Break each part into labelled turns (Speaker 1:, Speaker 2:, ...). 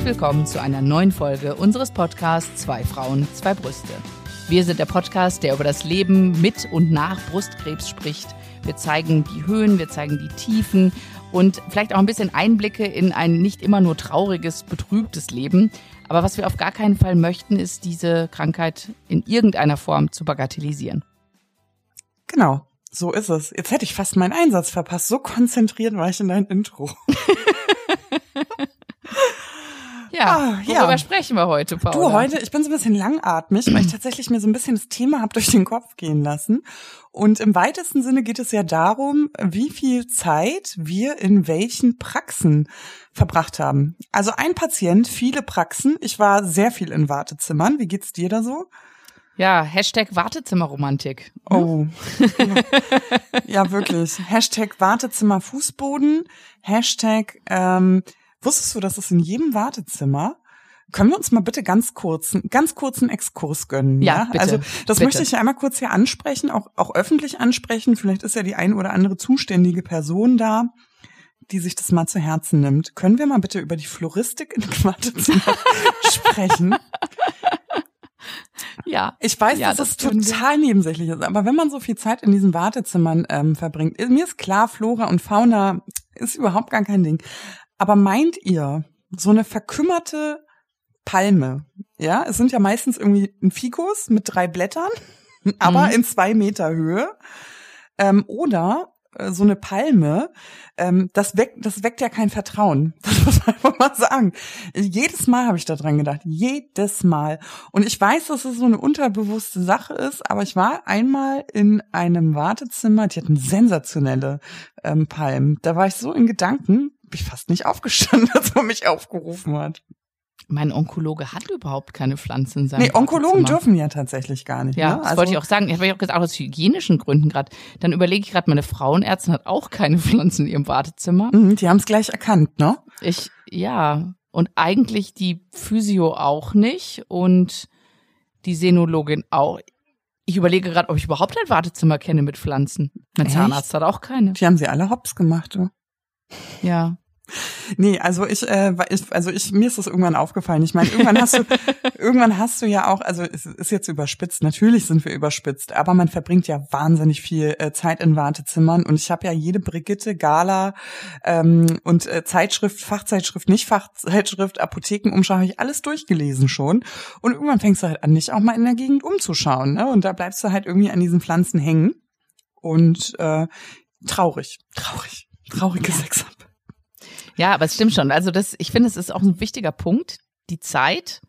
Speaker 1: Herzlich willkommen zu einer neuen Folge unseres Podcasts Zwei Frauen, zwei Brüste. Wir sind der Podcast, der über das Leben mit und nach Brustkrebs spricht. Wir zeigen die Höhen, wir zeigen die Tiefen und vielleicht auch ein bisschen Einblicke in ein nicht immer nur trauriges, betrübtes Leben. Aber was wir auf gar keinen Fall möchten, ist diese Krankheit in irgendeiner Form zu bagatellisieren.
Speaker 2: Genau, so ist es. Jetzt hätte ich fast meinen Einsatz verpasst. So konzentriert war ich in dein Intro.
Speaker 1: Ja, ah, worüber ja. sprechen wir heute, Paula?
Speaker 2: Du, heute, ich bin so ein bisschen langatmig, weil ich tatsächlich mir so ein bisschen das Thema habe durch den Kopf gehen lassen. Und im weitesten Sinne geht es ja darum, wie viel Zeit wir in welchen Praxen verbracht haben. Also ein Patient, viele Praxen. Ich war sehr viel in Wartezimmern. Wie geht's dir da so?
Speaker 1: Ja, Hashtag Wartezimmerromantik.
Speaker 2: Oh. ja, wirklich. Hashtag Wartezimmerfußboden. Hashtag ähm, Wusstest du, dass es in jedem Wartezimmer können wir uns mal bitte ganz kurz, ganz kurzen Exkurs gönnen?
Speaker 1: Ja, ja? bitte.
Speaker 2: Also das
Speaker 1: bitte.
Speaker 2: möchte ich ja einmal kurz hier ansprechen, auch, auch öffentlich ansprechen. Vielleicht ist ja die ein oder andere zuständige Person da, die sich das mal zu Herzen nimmt. Können wir mal bitte über die Floristik in Wartezimmer sprechen?
Speaker 1: Ja.
Speaker 2: Ich weiß,
Speaker 1: ja,
Speaker 2: dass das es total nebensächlich ist, aber wenn man so viel Zeit in diesen Wartezimmern ähm, verbringt, mir ist klar, Flora und Fauna ist überhaupt gar kein Ding. Aber meint ihr, so eine verkümmerte Palme, ja, es sind ja meistens irgendwie ein Fikus mit drei Blättern, aber mhm. in zwei Meter Höhe, ähm, oder äh, so eine Palme, ähm, das weckt, das weckt ja kein Vertrauen. Das muss man einfach mal sagen. Jedes Mal habe ich da dran gedacht. Jedes Mal. Und ich weiß, dass es so eine unterbewusste Sache ist, aber ich war einmal in einem Wartezimmer, die hatten sensationelle ähm, Palmen. Da war ich so in Gedanken, ich fast nicht aufgestanden, als man mich aufgerufen hat.
Speaker 1: Mein Onkologe hat überhaupt keine Pflanzen in seinem
Speaker 2: Nee, Onkologen dürfen ja tatsächlich gar nicht.
Speaker 1: Ja,
Speaker 2: ne?
Speaker 1: das also, wollte ich auch sagen. Ich habe auch gesagt, aus hygienischen Gründen gerade. Dann überlege ich gerade, meine Frauenärztin hat auch keine Pflanzen in ihrem Wartezimmer.
Speaker 2: Mhm, die haben es gleich erkannt, ne?
Speaker 1: Ich, ja. Und eigentlich die Physio auch nicht und die Senologin auch. Ich überlege gerade, ob ich überhaupt ein Wartezimmer kenne mit Pflanzen. Mein Echt? Zahnarzt hat auch keine.
Speaker 2: Die haben sie alle hops gemacht, du.
Speaker 1: Ja.
Speaker 2: Nee, also ich, äh, ich, also ich, mir ist das irgendwann aufgefallen. Ich meine, irgendwann hast du, irgendwann hast du ja auch, also es ist jetzt überspitzt, natürlich sind wir überspitzt, aber man verbringt ja wahnsinnig viel äh, Zeit in Wartezimmern und ich habe ja jede Brigitte, Gala ähm, und äh, Zeitschrift, Fachzeitschrift, nicht Fachzeitschrift, Apothekenumschau, habe ich alles durchgelesen schon. Und irgendwann fängst du halt an, dich auch mal in der Gegend umzuschauen, ne? Und da bleibst du halt irgendwie an diesen Pflanzen hängen. Und äh, traurig, traurig, traurige ja. Sexab.
Speaker 1: Ja, aber es stimmt schon. Also das, ich finde, es ist auch ein wichtiger Punkt, die Zeit,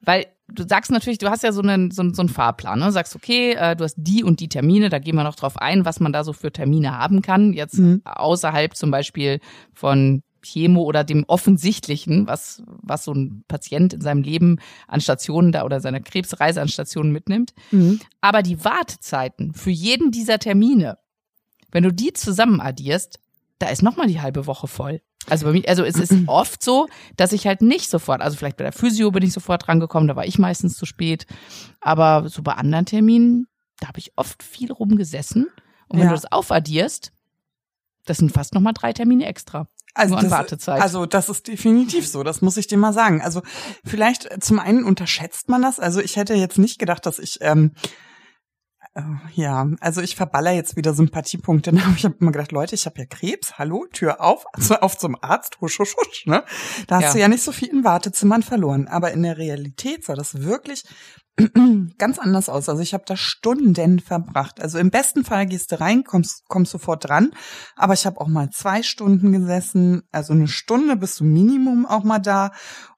Speaker 1: weil du sagst natürlich, du hast ja so einen, so, so einen Fahrplan, ne? sagst, okay, äh, du hast die und die Termine, da gehen wir noch drauf ein, was man da so für Termine haben kann, jetzt mhm. außerhalb zum Beispiel von Chemo oder dem offensichtlichen, was, was so ein Patient in seinem Leben an Stationen da oder seiner Krebsreise an Stationen mitnimmt. Mhm. Aber die Wartezeiten für jeden dieser Termine, wenn du die zusammen addierst, da ist nochmal die halbe Woche voll. Also bei mir, also es ist oft so, dass ich halt nicht sofort, also vielleicht bei der Physio bin ich sofort drangekommen, da war ich meistens zu spät. Aber so bei anderen Terminen, da habe ich oft viel rumgesessen. Und wenn ja. du das aufaddierst, das sind fast nochmal drei Termine extra.
Speaker 2: Also das, also das ist definitiv so, das muss ich dir mal sagen. Also vielleicht zum einen unterschätzt man das. Also ich hätte jetzt nicht gedacht, dass ich ähm, äh, ja, also ich verballer jetzt wieder Sympathiepunkte. Ich habe immer gedacht, Leute, ich habe ja Krebs, hallo, Tür auf, also auf zum Arzt, husch, husch, husch. Ne? Da hast ja. du ja nicht so viel in Wartezimmern verloren. Aber in der Realität sah das wirklich ganz anders aus. Also ich habe da Stunden verbracht. Also im besten Fall gehst du rein, kommst, kommst sofort dran. Aber ich habe auch mal zwei Stunden gesessen. Also eine Stunde bist du Minimum auch mal da.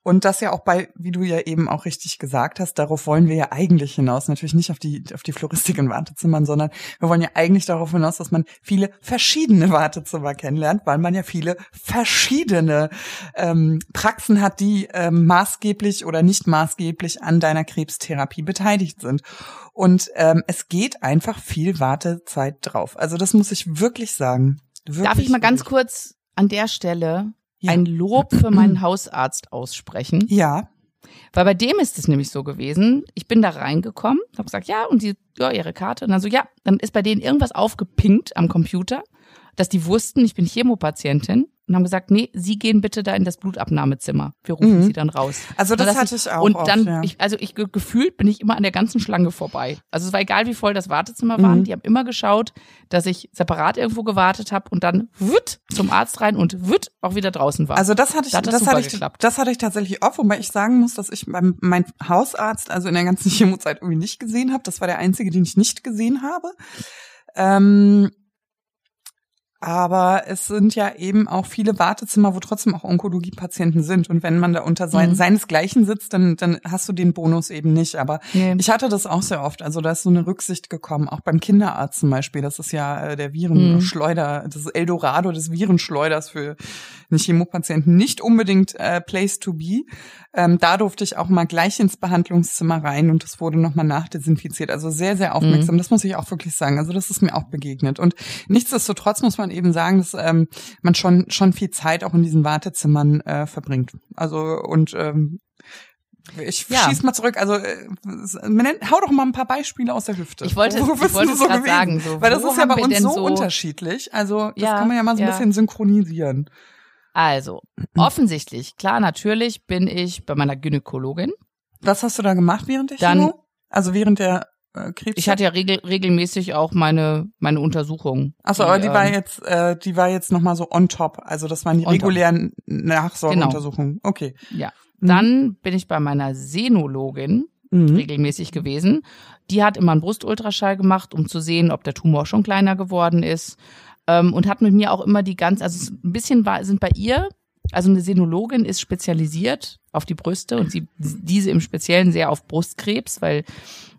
Speaker 2: Und das ja auch bei, wie du ja eben auch richtig gesagt hast, darauf wollen wir ja eigentlich hinaus. Natürlich nicht auf die, auf die Floristik in Wartezimmern, sondern wir wollen ja eigentlich darauf hinaus, dass man viele verschiedene Wartezimmer kennenlernt, weil man ja viele verschiedene ähm, Praxen hat, die ähm, maßgeblich oder nicht maßgeblich an deiner Krebstherapie beteiligt sind. Und ähm, es geht einfach viel Wartezeit drauf. Also das muss ich wirklich sagen. Wirklich,
Speaker 1: Darf ich mal ganz kurz an der Stelle ja. ein Lob für meinen Hausarzt aussprechen.
Speaker 2: Ja.
Speaker 1: Weil bei dem ist es nämlich so gewesen, ich bin da reingekommen, habe gesagt, ja, und die, ja, ihre Karte. Und dann so, ja, dann ist bei denen irgendwas aufgepinkt am Computer, dass die wussten, ich bin Chemopatientin. Und haben gesagt, nee, Sie gehen bitte da in das Blutabnahmezimmer. Wir rufen mhm. Sie dann raus.
Speaker 2: Also das, das hatte ich auch.
Speaker 1: Und
Speaker 2: oft,
Speaker 1: dann,
Speaker 2: ja.
Speaker 1: ich, also ich gefühlt bin ich immer an der ganzen Schlange vorbei. Also es war egal, wie voll das Wartezimmer war. Mhm. Die haben immer geschaut, dass ich separat irgendwo gewartet habe und dann wütt zum Arzt rein und wütt auch wieder draußen war.
Speaker 2: Also das hatte ich,
Speaker 1: da das,
Speaker 2: das hatte ich, das hatte ich tatsächlich oft, wobei ich sagen muss, dass ich beim, mein Hausarzt also in der ganzen Chemozeit irgendwie nicht gesehen habe. Das war der einzige, den ich nicht gesehen habe. Ähm, aber es sind ja eben auch viele Wartezimmer, wo trotzdem auch Onkologiepatienten sind. Und wenn man da unter sein, mhm. seinesgleichen sitzt, dann, dann hast du den Bonus eben nicht. Aber nee. ich hatte das auch sehr oft. Also da ist so eine Rücksicht gekommen. Auch beim Kinderarzt zum Beispiel. Das ist ja äh, der Virenschleuder, mhm. das Eldorado des Virenschleuders für eine Chemopatienten. Nicht unbedingt äh, Place to be. Ähm, da durfte ich auch mal gleich ins Behandlungszimmer rein und das wurde nochmal nachdesinfiziert. Also sehr, sehr aufmerksam. Mhm. Das muss ich auch wirklich sagen. Also das ist mir auch begegnet. Und nichtsdestotrotz muss man eben sagen, dass ähm, man schon, schon viel Zeit auch in diesen Wartezimmern äh, verbringt. Also und ähm, ich ja. schieß mal zurück. Also äh, hau doch mal ein paar Beispiele aus der Hüfte.
Speaker 1: Ich wollte,
Speaker 2: wo
Speaker 1: ich wollte es so gerade sagen. So,
Speaker 2: Weil das ist ja bei uns so, so, unterschiedlich. Also das ja, kann man ja mal so ein bisschen synchronisieren.
Speaker 1: Also, offensichtlich, klar, natürlich bin ich bei meiner Gynäkologin.
Speaker 2: Was hast du da gemacht während der Dann, Chemo? Also während der äh, Krebs?
Speaker 1: Ich hatte ja regel, regelmäßig auch meine meine Untersuchungen.
Speaker 2: Achso, aber die ähm, war jetzt äh, die war jetzt noch mal so on top. Also das waren die regulären Nachsorgeuntersuchungen. Genau. Okay.
Speaker 1: Ja. Mhm. Dann bin ich bei meiner Senologin mhm. regelmäßig gewesen. Die hat immer einen Brustultraschall gemacht, um zu sehen, ob der Tumor schon kleiner geworden ist ähm, und hat mit mir auch immer die ganz, also ein bisschen war, sind bei ihr, also eine Senologin ist spezialisiert auf die Brüste und sie diese im Speziellen sehr auf Brustkrebs, weil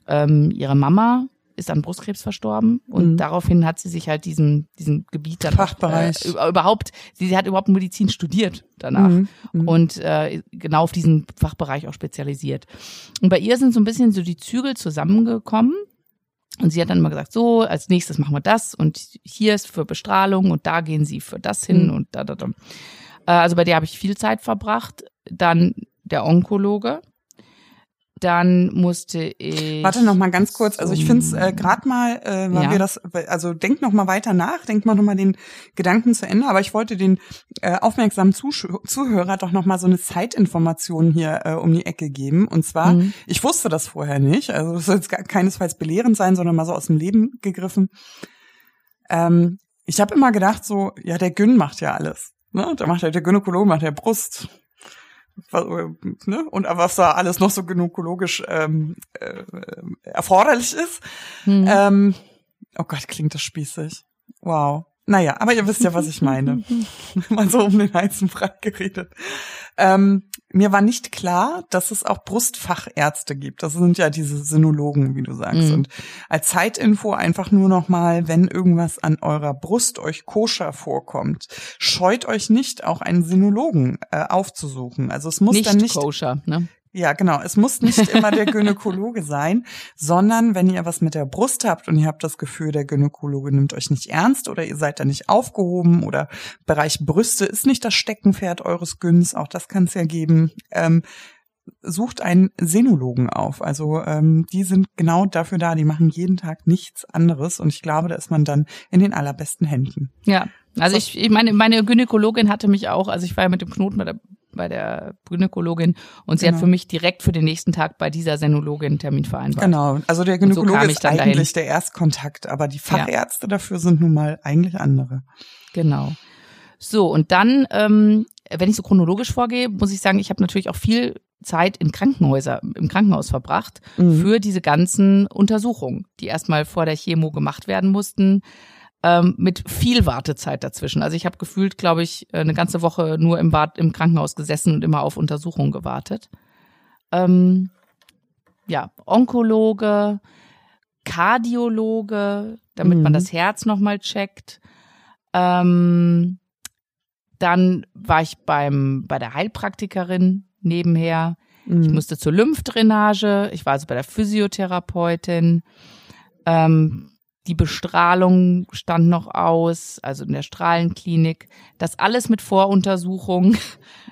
Speaker 1: ähm, ihre Mama ist an Brustkrebs verstorben und mhm. daraufhin hat sie sich halt diesen diesen Gebiet dann
Speaker 2: Fachbereich
Speaker 1: äh, überhaupt sie, sie hat überhaupt Medizin studiert danach mhm. Mhm. und äh, genau auf diesen Fachbereich auch spezialisiert und bei ihr sind so ein bisschen so die Zügel zusammengekommen und sie hat dann immer gesagt, so, als nächstes machen wir das und hier ist für Bestrahlung und da gehen sie für das hin mhm. und da, da, da. Äh, also bei der habe ich viel Zeit verbracht. Dann der Onkologe, dann musste ich.
Speaker 2: Warte noch mal ganz kurz. Also ich finde es äh, gerade mal, äh, weil ja. wir das, also denk noch mal weiter nach, denk mal noch mal den Gedanken zu Ende. Aber ich wollte den äh, aufmerksamen Zusch Zuhörer doch noch mal so eine Zeitinformation hier äh, um die Ecke geben. Und zwar, mhm. ich wusste das vorher nicht. Also es soll jetzt keinesfalls belehrend sein, sondern mal so aus dem Leben gegriffen. Ähm, ich habe immer gedacht so, ja der Gyn macht ja alles. Ne? Da macht ja der Gynäkologe macht der Brust, ne? und was da alles noch so gynäkologisch ähm, äh, erforderlich ist. Mhm. Ähm, oh Gott, klingt das spießig. Wow. Naja, aber ihr wisst ja, was ich meine. Mal so um den heißen Brei geredet. Ähm, mir war nicht klar, dass es auch Brustfachärzte gibt. Das sind ja diese Sinologen, wie du sagst. Mhm. Und als Zeitinfo einfach nur noch mal, wenn irgendwas an eurer Brust euch koscher vorkommt, scheut euch nicht, auch einen Sinologen äh, aufzusuchen. Also es muss
Speaker 1: nicht
Speaker 2: dann nicht
Speaker 1: koscher, ne?
Speaker 2: Ja, genau. Es muss nicht immer der Gynäkologe sein, sondern wenn ihr was mit der Brust habt und ihr habt das Gefühl, der Gynäkologe nimmt euch nicht ernst oder ihr seid da nicht aufgehoben oder Bereich Brüste ist nicht das Steckenpferd eures Gyns, auch das kann es ja geben, ähm, sucht einen Senologen auf. Also ähm, die sind genau dafür da, die machen jeden Tag nichts anderes und ich glaube, da ist man dann in den allerbesten Händen.
Speaker 1: Ja, also ich, ich meine, meine Gynäkologin hatte mich auch, also ich war ja mit dem Knoten bei der bei der Gynäkologin und sie genau. hat für mich direkt für den nächsten Tag bei dieser Senologin einen Termin vereinbart.
Speaker 2: Genau, also der Gynäkologe so ist eigentlich dahin. der Erstkontakt, aber die Fachärzte ja. dafür sind nun mal eigentlich andere.
Speaker 1: Genau. So, und dann, ähm, wenn ich so chronologisch vorgehe, muss ich sagen, ich habe natürlich auch viel Zeit in Krankenhäuser, im Krankenhaus verbracht mhm. für diese ganzen Untersuchungen, die erstmal vor der Chemo gemacht werden mussten ähm, mit viel Wartezeit dazwischen. Also ich habe gefühlt, glaube ich, äh, eine ganze Woche nur im, Bad, im Krankenhaus gesessen und immer auf Untersuchungen gewartet. Ähm, ja, Onkologe, Kardiologe, damit mhm. man das Herz nochmal checkt. Ähm, dann war ich beim, bei der Heilpraktikerin nebenher. Mhm. Ich musste zur Lymphdrainage. Ich war also bei der Physiotherapeutin. Ähm, die Bestrahlung stand noch aus, also in der Strahlenklinik. Das alles mit Voruntersuchung.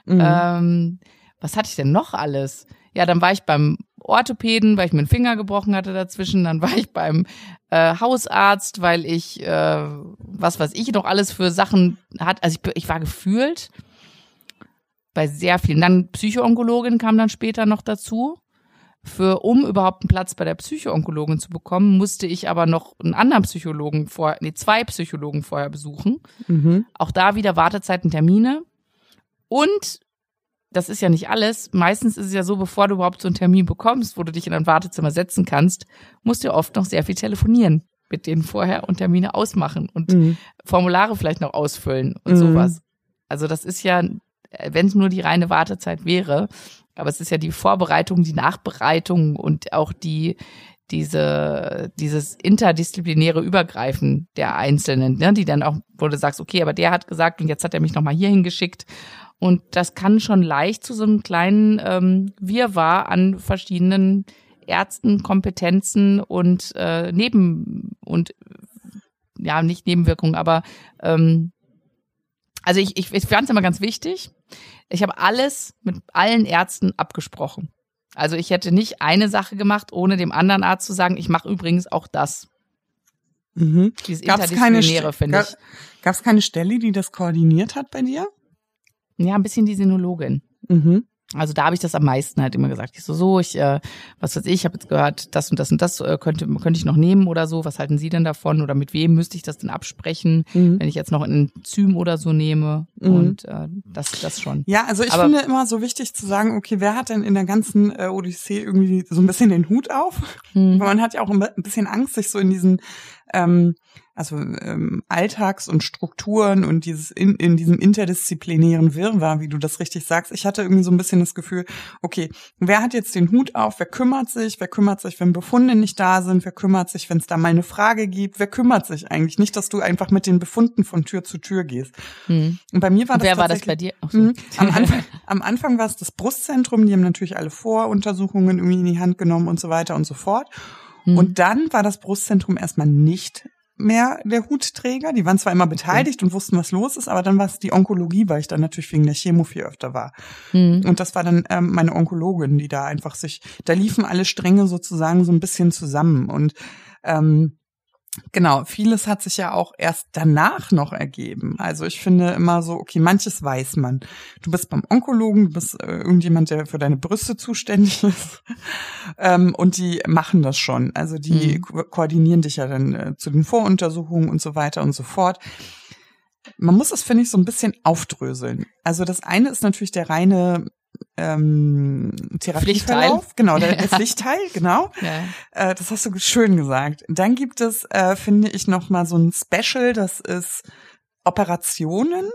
Speaker 1: Mhm. Ähm, was hatte ich denn noch alles? Ja, dann war ich beim Orthopäden, weil ich mir einen Finger gebrochen hatte dazwischen. Dann war ich beim äh, Hausarzt, weil ich, äh, was weiß ich noch alles für Sachen hat. Also ich, ich war gefühlt bei sehr vielen. Dann Psychoonkologin kam dann später noch dazu. Für, um überhaupt einen Platz bei der Psychoonkologin zu bekommen, musste ich aber noch einen anderen Psychologen vorher, nee, zwei Psychologen vorher besuchen. Mhm. Auch da wieder Wartezeiten, Termine. Und das ist ja nicht alles. Meistens ist es ja so, bevor du überhaupt so einen Termin bekommst, wo du dich in ein Wartezimmer setzen kannst, musst du oft noch sehr viel telefonieren mit denen vorher und Termine ausmachen und mhm. Formulare vielleicht noch ausfüllen und mhm. sowas. Also das ist ja, wenn es nur die reine Wartezeit wäre, aber es ist ja die Vorbereitung, die Nachbereitung und auch die diese dieses interdisziplinäre Übergreifen der Einzelnen, ne, die dann auch, wo du sagst, okay, aber der hat gesagt und jetzt hat er mich nochmal hier hingeschickt und das kann schon leicht zu so einem kleinen ähm, Wirrwarr an verschiedenen Ärzten, Kompetenzen und äh, Neben und ja, nicht Nebenwirkungen, aber ähm, also ich, ich, ich fand es immer ganz wichtig. Ich habe alles mit allen Ärzten abgesprochen. Also ich hätte nicht eine Sache gemacht, ohne dem anderen Arzt zu sagen, ich mache übrigens auch das.
Speaker 2: Mhm. Dieses gab's Interdisziplinäre, finde ich. Gab es keine Stelle, die das koordiniert hat bei dir?
Speaker 1: Ja, ein bisschen die Sinologin. Mhm. Also da habe ich das am meisten halt immer gesagt. Ich so, so, ich, äh, was weiß ich, ich habe jetzt gehört, das und das und das äh, könnte, könnte ich noch nehmen oder so. Was halten Sie denn davon? Oder mit wem müsste ich das denn absprechen, mhm. wenn ich jetzt noch ein Enzym oder so nehme? Mhm. Und äh, das, das schon.
Speaker 2: Ja, also ich Aber, finde immer so wichtig zu sagen, okay, wer hat denn in der ganzen äh, Odyssee irgendwie so ein bisschen den Hut auf? Mhm. Weil man hat ja auch ein bisschen Angst, sich so in diesen ähm, also ähm, Alltags und Strukturen und dieses in, in diesem interdisziplinären Wirrwarr, wie du das richtig sagst. Ich hatte irgendwie so ein bisschen das Gefühl, okay, wer hat jetzt den Hut auf? Wer kümmert sich? Wer kümmert sich, wenn Befunde nicht da sind? Wer kümmert sich, wenn es da mal eine Frage gibt? Wer kümmert sich eigentlich? Nicht, dass du einfach mit den Befunden von Tür zu Tür gehst. Hm. Und bei mir war das
Speaker 1: Wer war das bei dir?
Speaker 2: So. Mh, am, Anfang, am Anfang war es das Brustzentrum. Die haben natürlich alle Voruntersuchungen irgendwie in die Hand genommen und so weiter und so fort. Hm. Und dann war das Brustzentrum erstmal nicht mehr der Hutträger. Die waren zwar immer beteiligt und wussten, was los ist, aber dann war es die Onkologie, weil ich dann natürlich wegen der Chemo viel öfter war. Mhm. Und das war dann ähm, meine Onkologin, die da einfach sich, da liefen alle Stränge sozusagen so ein bisschen zusammen und ähm, Genau, vieles hat sich ja auch erst danach noch ergeben. Also ich finde immer so, okay, manches weiß man. Du bist beim Onkologen, du bist äh, irgendjemand, der für deine Brüste zuständig ist. ähm, und die machen das schon. Also die mhm. ko koordinieren dich ja dann äh, zu den Voruntersuchungen und so weiter und so fort. Man muss das, finde ich, so ein bisschen aufdröseln. Also das eine ist natürlich der reine ähm, Therapieverlauf. Genau, der, der Pflichtteil, genau. Ja. Äh, das hast du schön gesagt. Dann gibt es, äh, finde ich, noch mal so ein Special, das ist Operationen,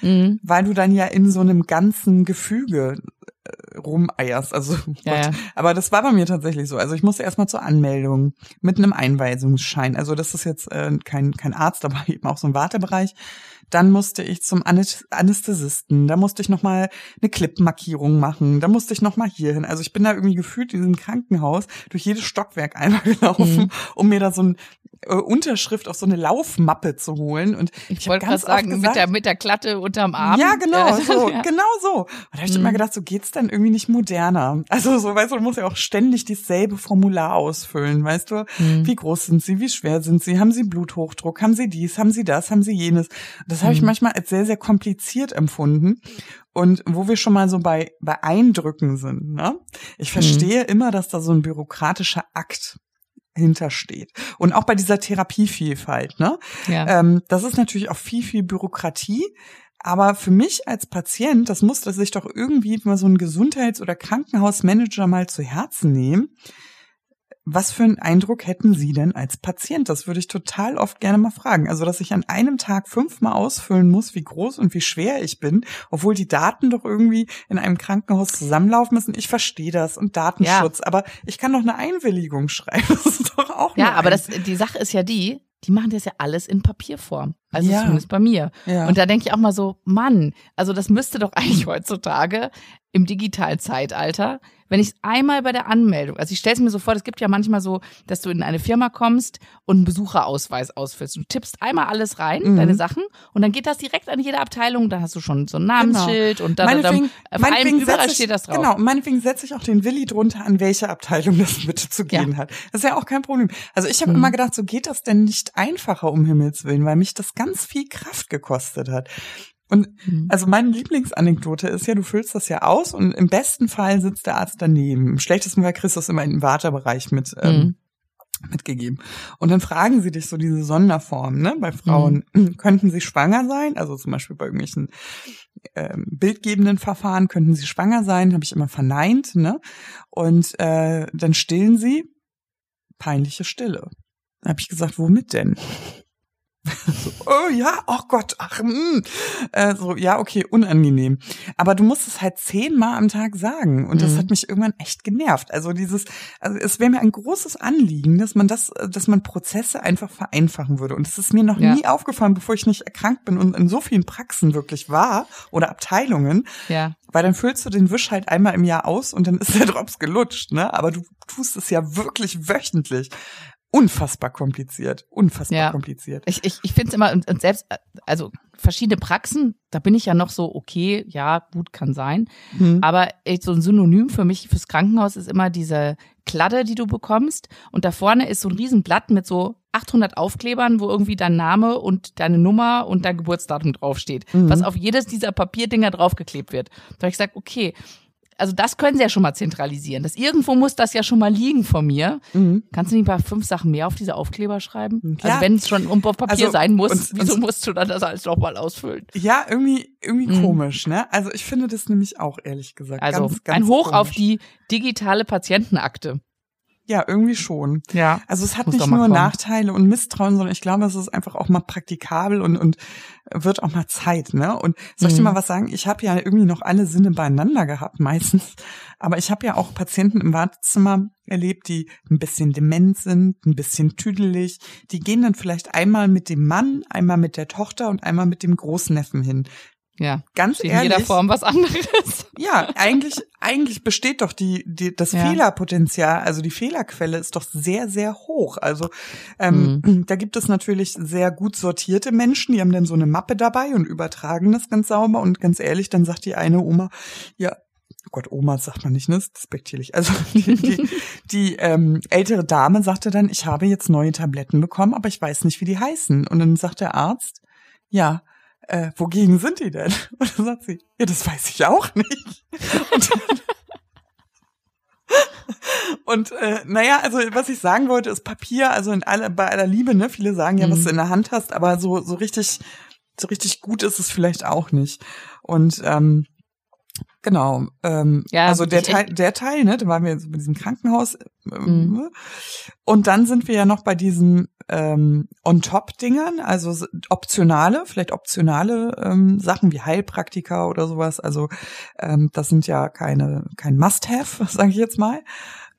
Speaker 2: mhm. weil du dann ja in so einem ganzen Gefüge rumeierst. Also, ja, ja. aber das war bei mir tatsächlich so. Also ich musste erstmal zur Anmeldung mit einem Einweisungsschein. Also das ist jetzt äh, kein kein Arzt, aber eben auch so ein Wartebereich. Dann musste ich zum Anästhesisten. Da musste ich nochmal eine Clip-Markierung machen. Da musste ich nochmal hier hin. Also ich bin da irgendwie gefühlt in diesem Krankenhaus durch jedes Stockwerk einmal gelaufen, mhm. um mir da so ein äh, Unterschrift auf so eine Laufmappe zu holen. Und
Speaker 1: ich, ich wollte gerade sagen, gesagt, mit der, mit der Klatte unterm Arm.
Speaker 2: Ja, genau, so, ja. genau so. Und da habe ich mhm. immer gedacht, so geht's dann irgendwie nicht moderner. Also so, weißt du, du musst ja auch ständig dieselbe Formular ausfüllen, weißt du? Mhm. Wie groß sind sie? Wie schwer sind sie? Haben sie Bluthochdruck? Haben sie dies? Haben sie das? Haben sie jenes? Das habe ich mhm. manchmal als sehr, sehr kompliziert empfunden. Und wo wir schon mal so bei, bei Eindrücken sind, ne? Ich mhm. verstehe immer, dass da so ein bürokratischer Akt hintersteht. Und auch bei dieser Therapievielfalt, ne? Ja. Ähm, das ist natürlich auch viel, viel Bürokratie. Aber für mich als Patient, das musste sich doch irgendwie mal so ein Gesundheits- oder Krankenhausmanager mal zu Herzen nehmen, was für einen Eindruck hätten Sie denn als Patient? Das würde ich total oft gerne mal fragen. Also, dass ich an einem Tag fünfmal ausfüllen muss, wie groß und wie schwer ich bin, obwohl die Daten doch irgendwie in einem Krankenhaus zusammenlaufen müssen. Ich verstehe das und Datenschutz, ja. aber ich kann doch eine Einwilligung schreiben. Das ist doch auch
Speaker 1: Ja, aber das, die Sache ist ja die, die machen das ja alles in Papierform. Also ja. zumindest bei mir. Ja. Und da denke ich auch mal so, Mann, also das müsste doch eigentlich heutzutage im digitalen Zeitalter wenn ich einmal bei der Anmeldung, also ich stelle es mir so vor, es gibt ja manchmal so, dass du in eine Firma kommst und einen Besucherausweis ausfüllst. Du tippst einmal alles rein, mhm. deine Sachen, und dann geht das direkt an jede Abteilung. Da hast du schon so ein Namensschild genau. und dann, dann
Speaker 2: auf allem überall steht das drauf. Genau, meinetwegen setze ich auch den Willi drunter, an welche Abteilung das bitte zu gehen ja. hat. Das ist ja auch kein Problem. Also ich habe mhm. immer gedacht, so geht das denn nicht einfacher um Himmels Willen, weil mich das ganz viel Kraft gekostet hat. Und mhm. also meine Lieblingsanekdote ist ja, du füllst das ja aus und im besten Fall sitzt der Arzt daneben. Im schlechtesten Fall kriegst du es immer in den Wartebereich mit ähm, mhm. mitgegeben. Und dann fragen sie dich so diese Sonderform, ne? Bei Frauen mhm. könnten sie schwanger sein, also zum Beispiel bei irgendwelchen ähm, bildgebenden Verfahren könnten sie schwanger sein, habe ich immer verneint, ne? Und äh, dann stillen sie peinliche Stille. Da habe ich gesagt, womit denn? So, oh ja, oh Gott, ach, mh. Hm. Äh, so, ja, okay, unangenehm. Aber du musst es halt zehnmal am Tag sagen. Und das mhm. hat mich irgendwann echt genervt. Also dieses, also es wäre mir ein großes Anliegen, dass man das, dass man Prozesse einfach vereinfachen würde. Und es ist mir noch ja. nie aufgefallen, bevor ich nicht erkrankt bin und in so vielen Praxen wirklich war oder Abteilungen. Ja. Weil dann füllst du den Wisch halt einmal im Jahr aus und dann ist der Drops gelutscht, ne? Aber du tust es ja wirklich wöchentlich unfassbar kompliziert, unfassbar ja. kompliziert.
Speaker 1: Ich, ich, ich finde es immer, und, und selbst, also verschiedene Praxen, da bin ich ja noch so, okay, ja, gut, kann sein. Hm. Aber so ein Synonym für mich fürs Krankenhaus ist immer diese Kladde, die du bekommst. Und da vorne ist so ein Riesenblatt mit so 800 Aufklebern, wo irgendwie dein Name und deine Nummer und dein Geburtsdatum draufsteht. Mhm. Was auf jedes dieser Papierdinger draufgeklebt wird. Da habe ich gesagt, okay, also das können sie ja schon mal zentralisieren. Das irgendwo muss das ja schon mal liegen von mir. Mhm. Kannst du nicht mal fünf Sachen mehr auf diese Aufkleber schreiben? Mhm. Also ja. Also wenn es schon um Papier also, sein muss, und, wieso und, musst du dann das alles nochmal ausfüllen?
Speaker 2: Ja, irgendwie irgendwie mhm. komisch, ne? Also ich finde das nämlich auch ehrlich gesagt
Speaker 1: also
Speaker 2: ganz, ganz
Speaker 1: ein Hoch
Speaker 2: komisch.
Speaker 1: auf die digitale Patientenakte.
Speaker 2: Ja, irgendwie schon. Ja. Also es hat nicht nur kommen. Nachteile und Misstrauen, sondern ich glaube, es ist einfach auch mal praktikabel und, und wird auch mal Zeit, ne? Und soll ich dir mhm. mal was sagen? Ich habe ja irgendwie noch alle Sinne beieinander gehabt, meistens. Aber ich habe ja auch Patienten im Wartezimmer erlebt, die ein bisschen dement sind, ein bisschen tüdelig. Die gehen dann vielleicht einmal mit dem Mann, einmal mit der Tochter und einmal mit dem Großneffen hin.
Speaker 1: Ja, ganz ehrlich. In jeder Form was anderes.
Speaker 2: Ja, eigentlich, eigentlich besteht doch die, die das ja. Fehlerpotenzial, also die Fehlerquelle ist doch sehr, sehr hoch. Also ähm, mhm. da gibt es natürlich sehr gut sortierte Menschen, die haben dann so eine Mappe dabei und übertragen das ganz sauber. Und ganz ehrlich, dann sagt die eine Oma, ja, oh Gott, Oma sagt man nicht, ne? Das ist despektierlich. Also die, die, die ähm, ältere Dame sagte dann, ich habe jetzt neue Tabletten bekommen, aber ich weiß nicht, wie die heißen. Und dann sagt der Arzt, ja, äh, wogegen sind die denn? Und dann sagt sie, ja, das weiß ich auch nicht. Und, und äh, naja, also was ich sagen wollte, ist Papier, also in aller, bei aller Liebe, ne? Viele sagen ja, mhm. was du in der Hand hast, aber so, so richtig, so richtig gut ist es vielleicht auch nicht. Und ähm, Genau. Ähm, ja, also der Teil, der Teil, ne, da waren wir jetzt bei diesem Krankenhaus. Ähm, mhm. Ne? Und dann sind wir ja noch bei diesen ähm, On-Top-Dingern, also optionale, vielleicht optionale ähm, Sachen wie Heilpraktika oder sowas. Also ähm, das sind ja keine kein Must-Have, sage ich jetzt mal.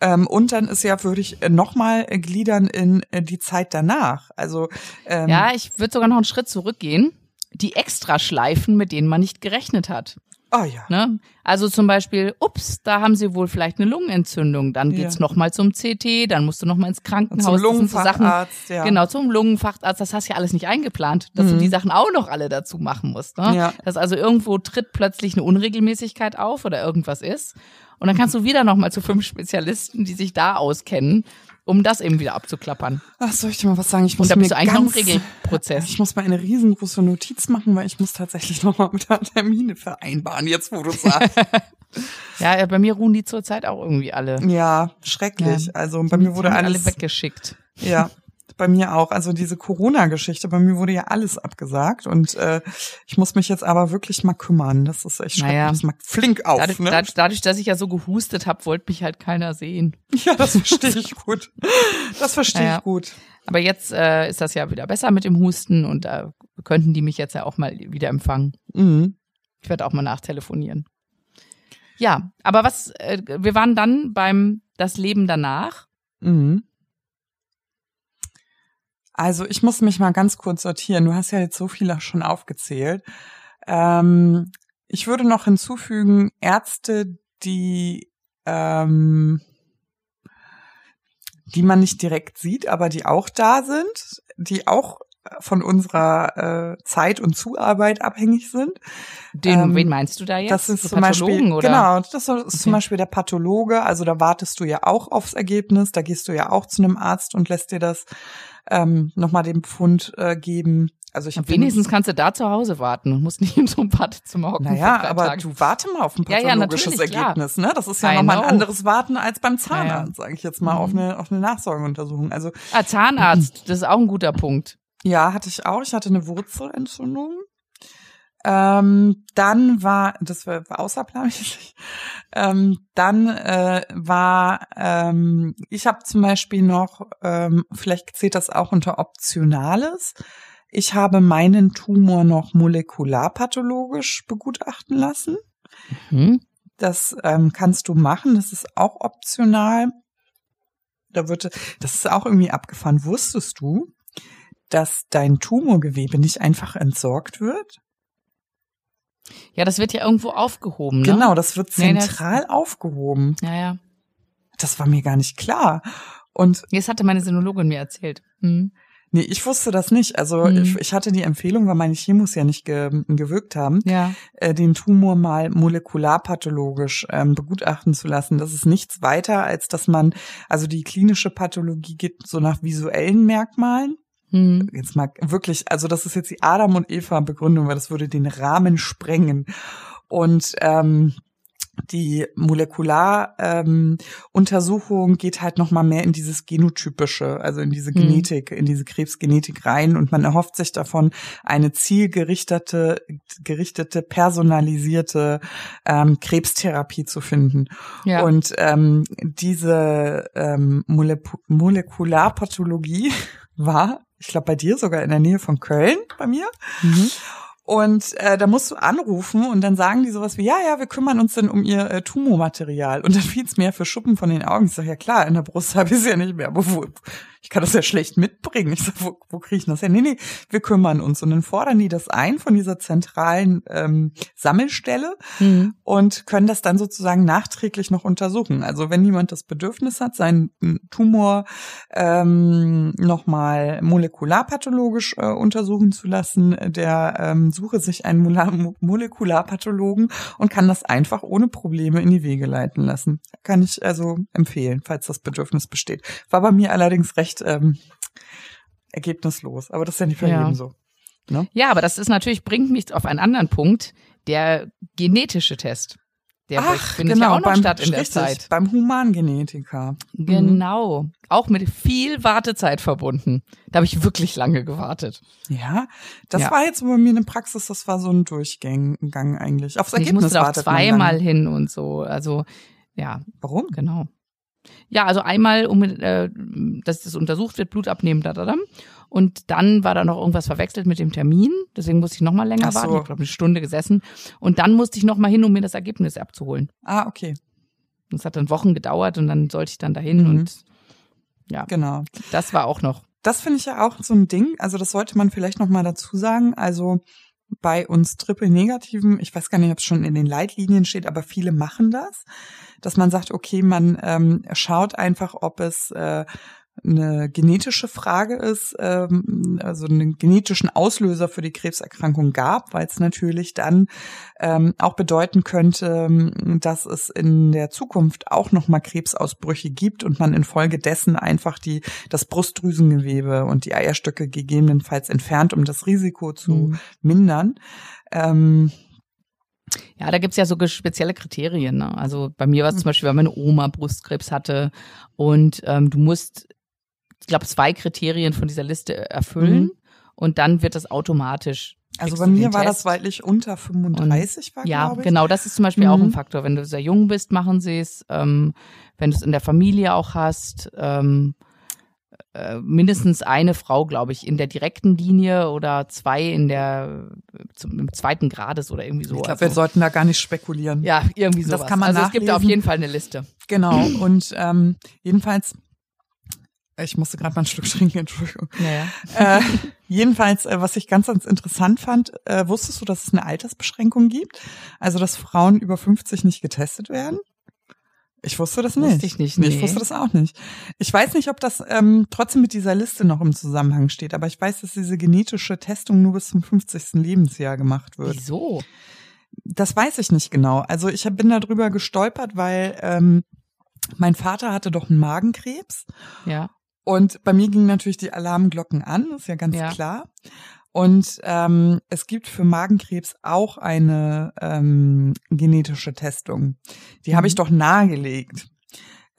Speaker 2: Ähm, und dann ist ja, würde ich nochmal gliedern in äh, die Zeit danach. Also
Speaker 1: ähm, ja, ich würde sogar noch einen Schritt zurückgehen. Die Extraschleifen, mit denen man nicht gerechnet hat.
Speaker 2: Ah ja.
Speaker 1: Ne? Also zum Beispiel, ups, da haben sie wohl vielleicht eine Lungenentzündung. Dann geht's ja. noch mal zum CT, dann musst du noch mal ins Krankenhaus.
Speaker 2: Zum Lungenfacharzt,
Speaker 1: so ja. Genau, zum Lungenfacharzt. Das hast du ja alles nicht eingeplant, dass mhm. du die Sachen auch noch alle dazu machen musst. Ne? Ja. Dass also irgendwo tritt plötzlich eine Unregelmäßigkeit auf oder irgendwas ist. Und dann kannst du wieder noch mal zu fünf Spezialisten, die sich da auskennen um das eben wieder abzuklappern.
Speaker 2: Ach, soll ich dir mal was sagen? Ich muss
Speaker 1: Und da bist
Speaker 2: mir
Speaker 1: du eigentlich ganz, noch im Regelprozess.
Speaker 2: Ich muss mal eine riesengroße Notiz machen, weil ich muss tatsächlich noch mal mit der Termine vereinbaren, jetzt wo du sagst.
Speaker 1: ja, bei mir ruhen die zurzeit auch irgendwie alle.
Speaker 2: Ja, schrecklich. Ja. Also bei mir wurde alles
Speaker 1: alle weggeschickt.
Speaker 2: Ja, bei mir auch. Also diese Corona-Geschichte, bei mir wurde ja alles abgesagt und äh, ich muss mich jetzt aber wirklich mal kümmern. Das ist echt naja. das mal flink auf.
Speaker 1: Dadurch,
Speaker 2: ne?
Speaker 1: dadurch, dass ich ja so gehustet habe, wollte mich halt keiner sehen.
Speaker 2: Ja, das verstehe ich gut. Das verstehe naja. ich gut.
Speaker 1: Aber jetzt äh, ist das ja wieder besser mit dem Husten und da äh, könnten die mich jetzt ja auch mal wieder empfangen. Mhm. Ich werde auch mal nachtelefonieren. Ja, aber was, äh, wir waren dann beim Das Leben danach. Mhm.
Speaker 2: Also ich muss mich mal ganz kurz sortieren. Du hast ja jetzt so viele schon aufgezählt. Ähm, ich würde noch hinzufügen, Ärzte, die ähm, die man nicht direkt sieht, aber die auch da sind, die auch von unserer äh, Zeit und Zuarbeit abhängig sind.
Speaker 1: Den, ähm, wen meinst du da jetzt?
Speaker 2: Das ist so zum Beispiel, oder? genau, das ist okay. zum Beispiel der Pathologe. Also da wartest du ja auch aufs Ergebnis. Da gehst du ja auch zu einem Arzt und lässt dir das ähm, nochmal den Befund äh, geben. Also ich
Speaker 1: bin, wenigstens kannst du da zu Hause warten und musst nicht in so einem Wartezimmer hocken.
Speaker 2: Naja, aber du warte mal auf ein pathologisches ja, ja, Ergebnis, ne? Das ist ja nochmal ein anderes Warten als beim Zahnarzt, ja, sage ich jetzt mal, mhm. auf eine auf eine Nachsorgeuntersuchung. Also
Speaker 1: ah, Zahnarzt, das ist auch ein guter Punkt.
Speaker 2: Ja, hatte ich auch. Ich hatte eine Wurzelentzündung. Ähm, dann war, das war, war außerplanmäßig, ähm, dann äh, war, ähm, ich habe zum Beispiel noch, ähm, vielleicht zählt das auch unter Optionales, ich habe meinen Tumor noch molekularpathologisch begutachten lassen. Mhm. Das ähm, kannst du machen, das ist auch optional. Da wird, das ist auch irgendwie abgefahren. Wusstest du, dass dein Tumorgewebe nicht einfach entsorgt wird?
Speaker 1: Ja, das wird ja irgendwo aufgehoben. Ne?
Speaker 2: Genau, das wird zentral nee, das, aufgehoben.
Speaker 1: Ja, ja.
Speaker 2: Das war mir gar nicht klar. Und
Speaker 1: jetzt hatte meine Sinologin mir erzählt. Hm.
Speaker 2: Nee, ich wusste das nicht. Also hm. ich, ich, hatte die Empfehlung, weil meine Chemos ja nicht ge, gewirkt haben,
Speaker 1: ja.
Speaker 2: äh, den Tumor mal molekularpathologisch ähm, begutachten zu lassen. Das ist nichts weiter, als dass man, also die klinische Pathologie geht so nach visuellen Merkmalen. Mhm. Jetzt mal wirklich, also das ist jetzt die Adam und Eva Begründung, weil das würde den Rahmen sprengen. Und ähm, die Molekularuntersuchung ähm, geht halt noch mal mehr in dieses genotypische, also in diese mhm. Genetik, in diese Krebsgenetik rein und man erhofft sich davon eine zielgerichtete, gerichtete, personalisierte ähm, Krebstherapie zu finden. Ja. Und ähm, diese ähm, Molekularpathologie war ich glaube bei dir sogar in der Nähe von Köln, bei mir. Mhm. Und äh, da musst du anrufen und dann sagen die sowas wie, ja, ja, wir kümmern uns dann um ihr äh, Tumormaterial. Und dann fiel es mir für Schuppen von den Augen. Ich sage, ja klar, in der Brust habe ich es ja nicht mehr. Wo, ich kann das ja schlecht mitbringen. Ich sage, wo, wo kriege ich das her? Nee, nee, wir kümmern uns. Und dann fordern die das ein von dieser zentralen ähm, Sammelstelle mhm. und können das dann sozusagen nachträglich noch untersuchen. Also wenn jemand das Bedürfnis hat, seinen Tumor ähm, nochmal molekularpathologisch äh, untersuchen zu lassen, der ähm, suche sich einen Mo Molekularpathologen und kann das einfach ohne Probleme in die Wege leiten lassen. Kann ich also empfehlen, falls das Bedürfnis besteht. War bei mir allerdings recht recht ähm, ergebnislos. Aber das ist ja nicht für ja. jeden so.
Speaker 1: Ne? Ja, aber das ist natürlich, bringt mich auf einen anderen Punkt, der genetische Test. Der
Speaker 2: Ach, findet genau, ja auch noch beim, statt in der Zeit. Beim Humangenetiker.
Speaker 1: Mhm. Genau. Mhm. Auch mit viel Wartezeit verbunden. Da habe ich wirklich lange gewartet.
Speaker 2: Ja, das ja. war jetzt bei mir eine Praxis, das war so ein Durchgang eigentlich. Aufs Ergebnis
Speaker 1: ich musste auch zweimal hin und so. Also, ja.
Speaker 2: Warum?
Speaker 1: Genau. Ja, also einmal, um äh, dass das untersucht wird, Blut abnehmen, da, da, da. Und dann war da noch irgendwas verwechselt mit dem Termin. Deswegen musste ich noch mal länger so. warten. Ich glaube, eine Stunde gesessen. Und dann musste ich noch mal hin, um mir das Ergebnis abzuholen.
Speaker 2: Ah, okay.
Speaker 1: Das hat dann Wochen gedauert und dann sollte ich dann dahin mhm. und ja.
Speaker 2: Genau.
Speaker 1: Das war auch noch.
Speaker 2: Das finde ich ja auch so ein Ding. Also das sollte man vielleicht noch mal dazu sagen. Also bei uns Triple-Negativen, ich weiß gar nicht, ob es schon in den Leitlinien steht, aber viele machen das, dass man sagt, okay, man ähm, schaut einfach, ob es äh, eine genetische Frage ist, ähm, also einen genetischen Auslöser für die Krebserkrankung gab, weil es natürlich dann ähm, auch bedeuten könnte, dass es in der Zukunft auch nochmal Krebsausbrüche gibt und man infolgedessen einfach die das Brustdrüsengewebe und die Eierstöcke gegebenenfalls entfernt, um das Risiko zu mhm. mindern. Ähm,
Speaker 1: ja, da gibt's ja so spezielle Kriterien. Ne? Also bei mir war es zum Beispiel, weil meine Oma Brustkrebs hatte und ähm, du musst glaube, zwei Kriterien von dieser Liste erfüllen mhm. und dann wird das automatisch.
Speaker 2: Also bei mir war das weitlich unter 35 war,
Speaker 1: Ja, genau, das ist zum Beispiel mhm. auch ein mhm. Faktor. Wenn du sehr jung bist, machen sie es. Ähm, wenn du es in der Familie auch hast, ähm, äh, mindestens eine Frau, glaube ich, in der direkten Linie oder zwei in der zum, im zweiten Grades oder irgendwie so.
Speaker 2: Ich glaube, also, wir sollten da gar nicht spekulieren.
Speaker 1: Ja, irgendwie so.
Speaker 2: Das kann man
Speaker 1: Also
Speaker 2: nachlesen.
Speaker 1: es gibt auf jeden Fall eine Liste.
Speaker 2: Genau. Und ähm, jedenfalls ich musste gerade mal ein Stück trinken, Entschuldigung.
Speaker 1: Naja.
Speaker 2: Äh, jedenfalls, äh, was ich ganz, ganz interessant fand, äh, wusstest du, dass es eine Altersbeschränkung gibt? Also, dass Frauen über 50 nicht getestet werden? Ich wusste das nicht.
Speaker 1: Wusste ich nicht, nee.
Speaker 2: Ich wusste das auch nicht. Ich weiß nicht, ob das ähm, trotzdem mit dieser Liste noch im Zusammenhang steht, aber ich weiß, dass diese genetische Testung nur bis zum 50. Lebensjahr gemacht wird.
Speaker 1: Wieso?
Speaker 2: Das weiß ich nicht genau. Also ich bin darüber gestolpert, weil ähm, mein Vater hatte doch einen Magenkrebs.
Speaker 1: Ja.
Speaker 2: Und bei mir gingen natürlich die Alarmglocken an, ist ja ganz
Speaker 1: Ja.
Speaker 2: klar. Und ähm, es gibt für Magenkrebs auch eine ähm, genetische Testung. Die habe ich
Speaker 1: Mhm.
Speaker 2: doch nahegelegt.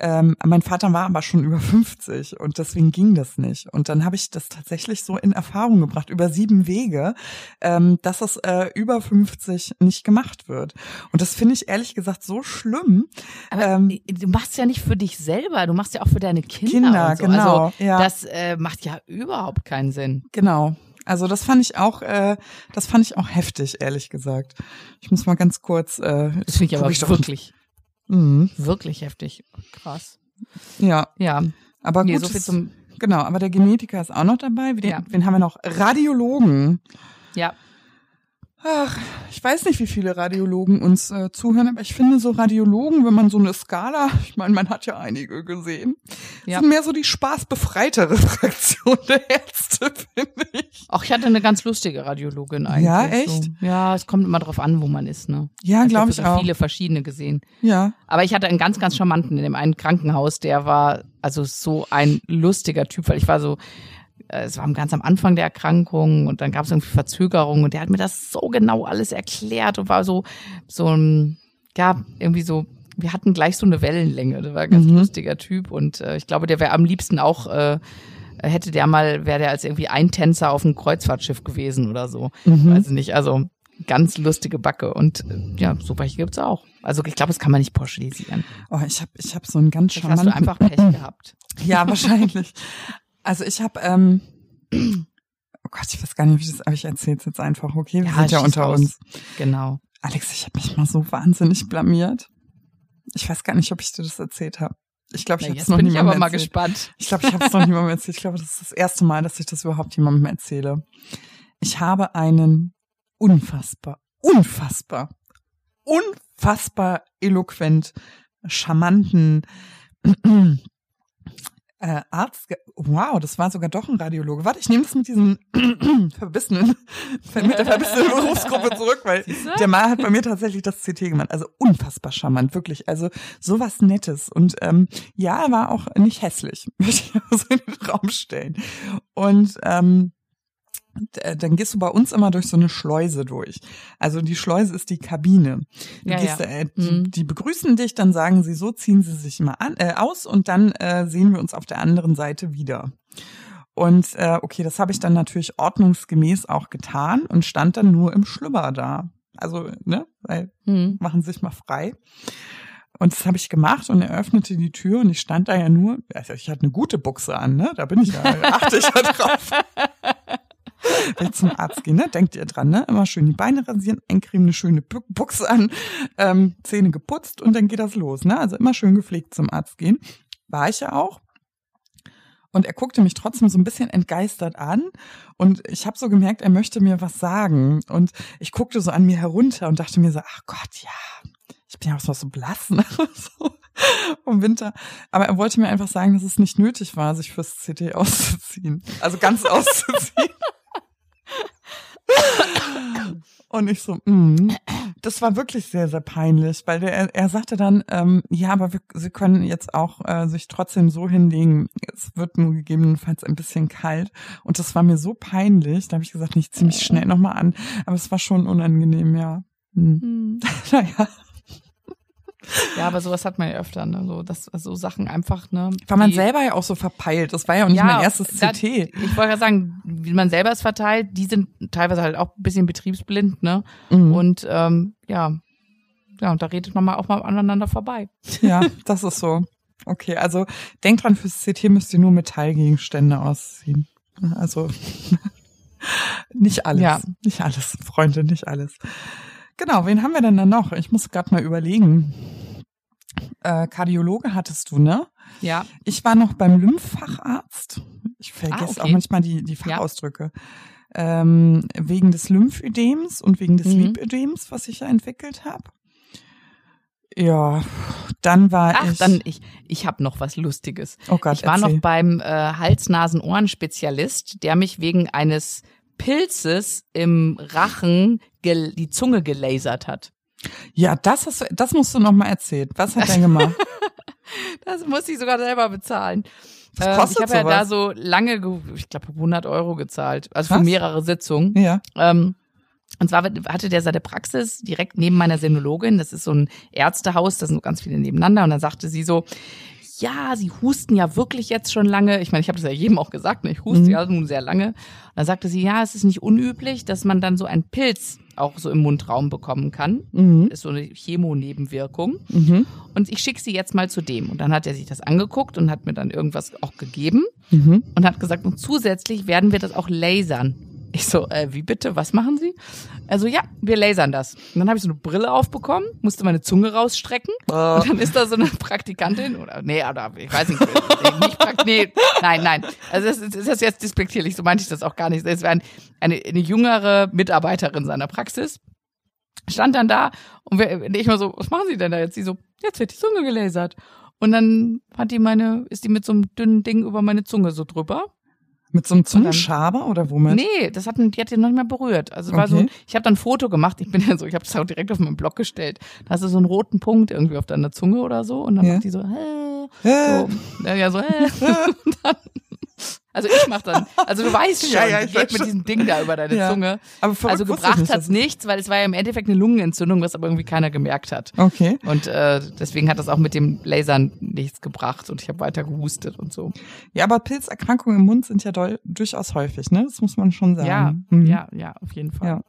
Speaker 2: Ähm, mein Vater war aber schon über 50 und deswegen ging das nicht. Und dann habe ich das tatsächlich so in Erfahrung gebracht, über sieben Wege, ähm, dass es äh, über 50 nicht gemacht wird. Und das finde ich ehrlich gesagt so schlimm.
Speaker 1: Aber
Speaker 2: Ähm,
Speaker 1: du machst ja nicht für dich selber, du machst ja auch für deine Kinder.
Speaker 2: Kinder,
Speaker 1: so.
Speaker 2: genau,
Speaker 1: Also,
Speaker 2: ja.
Speaker 1: Das äh, macht ja überhaupt keinen Sinn.
Speaker 2: Genau. Also das fand ich auch, äh, das fand ich auch heftig, ehrlich gesagt. Ich muss mal ganz kurz. Äh,
Speaker 1: Das finde ich aber
Speaker 2: doch-
Speaker 1: wirklich,
Speaker 2: Mhm.
Speaker 1: wirklich heftig. Krass.
Speaker 2: Ja,
Speaker 1: Ja,
Speaker 2: aber
Speaker 1: nee,
Speaker 2: gut.
Speaker 1: so viel zum.
Speaker 2: genau, aber der Genetiker ist auch noch dabei. Wen,
Speaker 1: Ja.
Speaker 2: wen haben wir noch? Radiologen.
Speaker 1: Ja,
Speaker 2: Ach, ich weiß nicht, wie viele Radiologen uns äh, zuhören, aber ich finde so Radiologen, wenn man so eine Skala, ich meine, man hat ja einige gesehen,
Speaker 1: Ja.
Speaker 2: sind mehr so die spaßbefreitere Fraktion der Ärzte, finde ich.
Speaker 1: auch ich hatte eine ganz lustige Radiologin eigentlich.
Speaker 2: Ja, echt?
Speaker 1: So. Ja, es kommt immer drauf an, wo man ist, ne?
Speaker 2: Ja, glaube ich
Speaker 1: so
Speaker 2: auch.
Speaker 1: viele verschiedene gesehen.
Speaker 2: Ja.
Speaker 1: Aber ich hatte einen ganz, ganz charmanten in dem einen Krankenhaus, der war also so ein lustiger Typ, weil ich war so, es war ganz am Anfang der Erkrankung und dann gab es irgendwie Verzögerungen und der hat mir das so genau alles erklärt und war so, so ein, ja, irgendwie so, wir hatten gleich so eine Wellenlänge. Der war ein ganz
Speaker 2: Mhm.
Speaker 1: lustiger Typ und äh, ich glaube, der wäre am liebsten auch, äh, hätte der mal, wäre der als irgendwie Eintänzer auf einem Kreuzfahrtschiff gewesen oder so.
Speaker 2: Mhm.
Speaker 1: Weiß ich nicht, also ganz lustige Backe und äh, ja, so welche gibt's auch. Also ich glaube, das kann man nicht pauschalisieren.
Speaker 2: Oh, ich habe ich hab so einen ganz
Speaker 1: Vielleicht hast
Speaker 2: charmanten...
Speaker 1: du einfach Pech gehabt.
Speaker 2: Ja, wahrscheinlich. Also ich habe, ähm, oh Gott, ich weiß gar nicht, wie ich das, aber ich erzähle jetzt einfach, okay? Wir
Speaker 1: Ja,
Speaker 2: sind ja unter
Speaker 1: raus.
Speaker 2: uns.
Speaker 1: Genau.
Speaker 2: Alex, ich habe mich mal so wahnsinnig blamiert. Ich weiß gar nicht, ob ich dir das erzählt habe. Ich glaube, ich habe es noch niemandem
Speaker 1: aber mal
Speaker 2: erzählt.
Speaker 1: gespannt.
Speaker 2: Ich glaube, ich habe es noch niemandem erzählt. Ich glaube, das ist das erste Mal, dass ich das überhaupt jemandem erzähle. Ich habe einen unfassbar, unfassbar, unfassbar eloquent, charmanten äh, Arzt. Wow, das war sogar doch ein Radiologe. Warte, ich nehme das mit diesem verbissenen, mit der verbissenen Berufsgruppe zurück, weil der Mann hat bei mir tatsächlich das CT gemacht. Also unfassbar charmant, wirklich. Also sowas Nettes. Und ähm, ja, er war auch nicht hässlich, würde ich so in den Raum stellen. Und ähm, äh, dann gehst du bei uns immer durch so eine Schleuse durch. Also die Schleuse ist die Kabine.
Speaker 1: Ja,
Speaker 2: gehst,
Speaker 1: ja.
Speaker 2: Äh, die,
Speaker 1: Mhm.
Speaker 2: die begrüßen dich, dann sagen sie so, ziehen sie sich mal an, äh, aus und dann äh, sehen wir uns auf der anderen Seite wieder. Und äh, okay, das habe ich dann natürlich ordnungsgemäß auch getan und stand dann nur im Schlüpper da. Also, ne, weil
Speaker 1: Hm.
Speaker 2: machen Sie sich mal frei. Und das habe ich gemacht und er öffnete die Tür und ich stand da ja nur, also ich hatte eine gute Buchse an, ne? Da bin ich ja, achte ich ja drauf. Ich zum Arzt gehe, ne, denkt ihr dran, ne? Immer schön die Beine rasieren, eincremen, eine schöne Bu- Buchse an, ähm, Zähne geputzt und dann geht das los, ne? Also immer schön gepflegt zum Arzt gehen. War ich ja auch. Und er guckte mich trotzdem so ein bisschen entgeistert an. Und ich habe so gemerkt, er möchte mir was sagen. Und ich guckte so an mir herunter und dachte mir so, ach Gott, ja, ich bin ja auch so blass, ne? so vom Winter. Aber er wollte mir einfach sagen, dass es nicht nötig war, sich fürs CT auszuziehen. Also ganz auszuziehen. Und ich so, mm. das war wirklich sehr, sehr peinlich, weil der, er, sagte dann, ähm, ja, aber wir, Sie können jetzt auch äh, sich trotzdem so hinlegen, es wird nur gegebenenfalls ein bisschen kalt. Und das war mir so peinlich, da habe ich gesagt, ich zieh mich schnell nochmal an. Aber es war schon unangenehm, ja. Hm.
Speaker 1: Hm.
Speaker 2: Naja,
Speaker 1: Ja, aber sowas hat man ja öfter, ne? So, das, so Sachen einfach, ne?
Speaker 2: war man selber ja auch so verpeilt. Das war ja auch nicht
Speaker 1: Ja,
Speaker 2: mein erstes
Speaker 1: da-
Speaker 2: CT.
Speaker 1: Ich wollte ja sagen, wie man selber es verteilt, die sind teilweise halt auch ein bisschen betriebsblind, ne?
Speaker 2: Mhm.
Speaker 1: Und ähm, ja, ja, und da redet man mal auch mal aneinander vorbei.
Speaker 2: Ja, das ist so. Okay, also denkt dran, fürs CT müsst ihr nur Metallgegenstände ausziehen. Also nicht alles.
Speaker 1: Ja.
Speaker 2: Nicht alles, Freunde, nicht alles. Genau, wen haben wir denn da noch? Ich muss gerade mal überlegen. Äh, Kardiologe hattest du, ne?
Speaker 1: Ja,
Speaker 2: Ich war noch beim Lymphfacharzt. Ich vergesse
Speaker 1: Ah, okay.
Speaker 2: auch manchmal die, die Fachausdrücke. Ähm, wegen des Lymphödems und wegen des
Speaker 1: Mhm.
Speaker 2: Lipödems, was ich ja entwickelt habe. Ja, Dann war
Speaker 1: Ach,
Speaker 2: ich.
Speaker 1: dann ich, ich habe noch was Lustiges.
Speaker 2: oh Gott,
Speaker 1: ich war
Speaker 2: erzähl.
Speaker 1: noch beim äh, Hals-Nasen-Ohren-Spezialist, der mich wegen eines Pilzes im Rachen die Zunge gelasert hat.
Speaker 2: Ja, das hast du, das musst du noch mal erzählen. Was hat er gemacht?
Speaker 1: Das muss ich sogar selber bezahlen.
Speaker 2: Was
Speaker 1: Ähm,
Speaker 2: kostet
Speaker 1: ich habe ja da so lange, ge- ich glaube 100 Euro gezahlt, also für
Speaker 2: Krass.
Speaker 1: mehrere Sitzungen.
Speaker 2: ja.
Speaker 1: Ähm, und zwar hatte der seine Praxis direkt neben meiner Sinologin. Das ist so ein Ärztehaus, da sind so ganz viele nebeneinander. Und dann sagte sie so, ja, sie husten ja wirklich jetzt schon lange. Ich meine, ich habe das ja jedem auch gesagt, ne? ich huste
Speaker 2: Mhm.
Speaker 1: ja nun sehr lange. Und dann sagte sie, ja, es ist nicht unüblich, dass man dann so einen Pilz auch so im Mundraum bekommen kann.
Speaker 2: Mhm.
Speaker 1: Ist so eine Chemonebenwirkung.
Speaker 2: Mhm.
Speaker 1: Und ich schicke sie jetzt mal zu dem. Und dann hat er sich das angeguckt und hat mir dann irgendwas auch gegeben
Speaker 2: Mhm.
Speaker 1: und hat gesagt, und zusätzlich werden wir das auch lasern. Ich so, äh, wie bitte, was machen Sie? Also ja, wir lasern das. Und dann habe ich so eine Brille aufbekommen, musste meine Zunge rausstrecken
Speaker 2: Äh,
Speaker 1: und dann ist da so eine Praktikantin oder nee, oder ich weiß nicht, nee, nicht Prakt, nee, nein, nein. Also das ist, das ist jetzt despektierlich, so meinte ich das auch gar nicht. Es war ein, eine, eine jüngere Mitarbeiterin seiner Praxis. Stand dann da und wir, ich mal so, was machen Sie denn da jetzt? Sie so, jetzt wird die Zunge gelasert. Und dann hat die meine, ist die mit so einem dünnen Ding über meine Zunge so drüber.
Speaker 2: Mit so einem Zungenschaber oder womit?
Speaker 1: Nee, das hat, die hat den noch nicht mehr berührt. Also war so,
Speaker 2: Okay.
Speaker 1: ich habe dann ein Foto gemacht. Ich bin ja so, ich habe das auch direkt auf meinen Blog gestellt. Da hast du so einen roten Punkt irgendwie auf deiner Zunge oder so und dann
Speaker 2: Ja.
Speaker 1: macht die so, hä,
Speaker 2: Äh,
Speaker 1: so, ja, so. Und dann, also ich mach dann, also du weißt schon,
Speaker 2: Ja, ja, ich
Speaker 1: geht mit
Speaker 2: schon.
Speaker 1: diesem Ding da über deine
Speaker 2: Ja.
Speaker 1: Zunge.
Speaker 2: aber
Speaker 1: Also gebracht hat's
Speaker 2: dass-
Speaker 1: nichts, weil es war ja im Endeffekt eine Lungenentzündung, was aber irgendwie keiner gemerkt hat.
Speaker 2: Okay.
Speaker 1: Und äh, deswegen hat das auch mit dem Lasern nichts gebracht und ich habe weiter gehustet und so.
Speaker 2: Ja, aber Pilzerkrankungen im Mund sind ja durchaus häufig, ne? Das muss man schon sagen.
Speaker 1: Ja,
Speaker 2: Mhm.
Speaker 1: ja, ja, auf jeden Fall.
Speaker 2: Ja.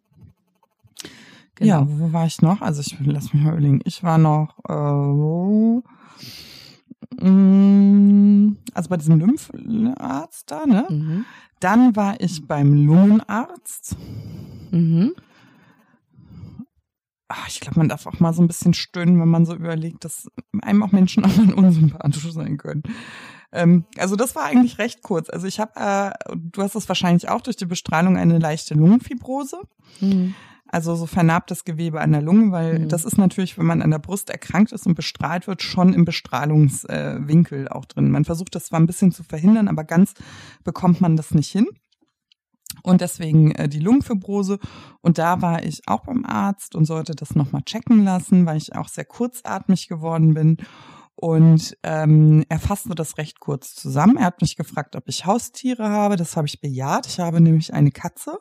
Speaker 1: Genau.
Speaker 2: Ja, wo war ich noch? Also ich lass mich mal überlegen. Ich war noch äh, also bei diesem Lympharzt da, ne?
Speaker 1: Mhm.
Speaker 2: Dann war ich beim Lungenarzt.
Speaker 1: Mhm.
Speaker 2: Ach, ich glaube, man darf auch mal so ein bisschen stöhnen, wenn man so überlegt, dass einem auch Menschen auch mal unsympathisch sein können. Ähm, also das war eigentlich recht kurz. Also ich habe, äh, du hast es wahrscheinlich auch durch die Bestrahlung eine leichte Lungenfibrose.
Speaker 1: Mhm.
Speaker 2: Also so vernarbtes Gewebe an der Lunge, weil
Speaker 1: Mhm.
Speaker 2: das ist natürlich, wenn man an der Brust erkrankt ist und bestrahlt wird, schon im Bestrahlungswinkel äh, auch drin. Man versucht das zwar ein bisschen zu verhindern, aber ganz bekommt man das nicht hin. Und deswegen äh, die Lungenfibrose. Und da war ich auch beim Arzt und sollte das nochmal checken lassen, weil ich auch sehr kurzatmig geworden bin. Und ähm, er fasste das recht kurz zusammen. Er hat mich gefragt, ob ich Haustiere habe. Das habe ich bejaht. Ich habe nämlich eine Katze.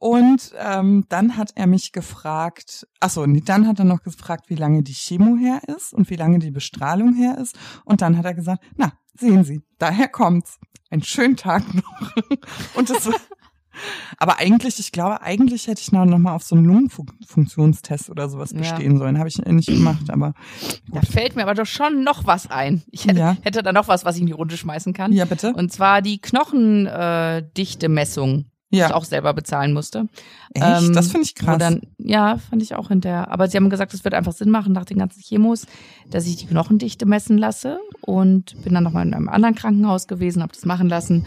Speaker 2: Und ähm, dann hat er mich gefragt, achso, nee, dann hat er noch gefragt, wie lange die Chemo her ist und wie lange die Bestrahlung her ist. Und dann hat er gesagt, na, sehen Sie, daher kommt's. Einen schönen Tag noch. Und das war, aber eigentlich, ich glaube, eigentlich hätte ich noch, noch mal auf so einen Lungenfunktionstest oder sowas
Speaker 1: Ja.
Speaker 2: bestehen sollen. Habe ich nicht gemacht, aber
Speaker 1: Da fällt mir aber doch schon noch was ein. Ich hätte,
Speaker 2: Ja.
Speaker 1: hätte da noch was, was ich in die Runde schmeißen kann.
Speaker 2: ja, bitte.
Speaker 1: Und zwar die Knochendichte äh, Die ich
Speaker 2: Ja,
Speaker 1: auch selber bezahlen musste.
Speaker 2: echt,
Speaker 1: ähm,
Speaker 2: das finde ich krass.
Speaker 1: Dann, ja, fand ich auch hinterher. Aber sie haben gesagt, es wird einfach Sinn machen nach den ganzen Chemos, dass ich die Knochendichte messen lasse und bin dann nochmal in einem anderen Krankenhaus gewesen, habe das machen lassen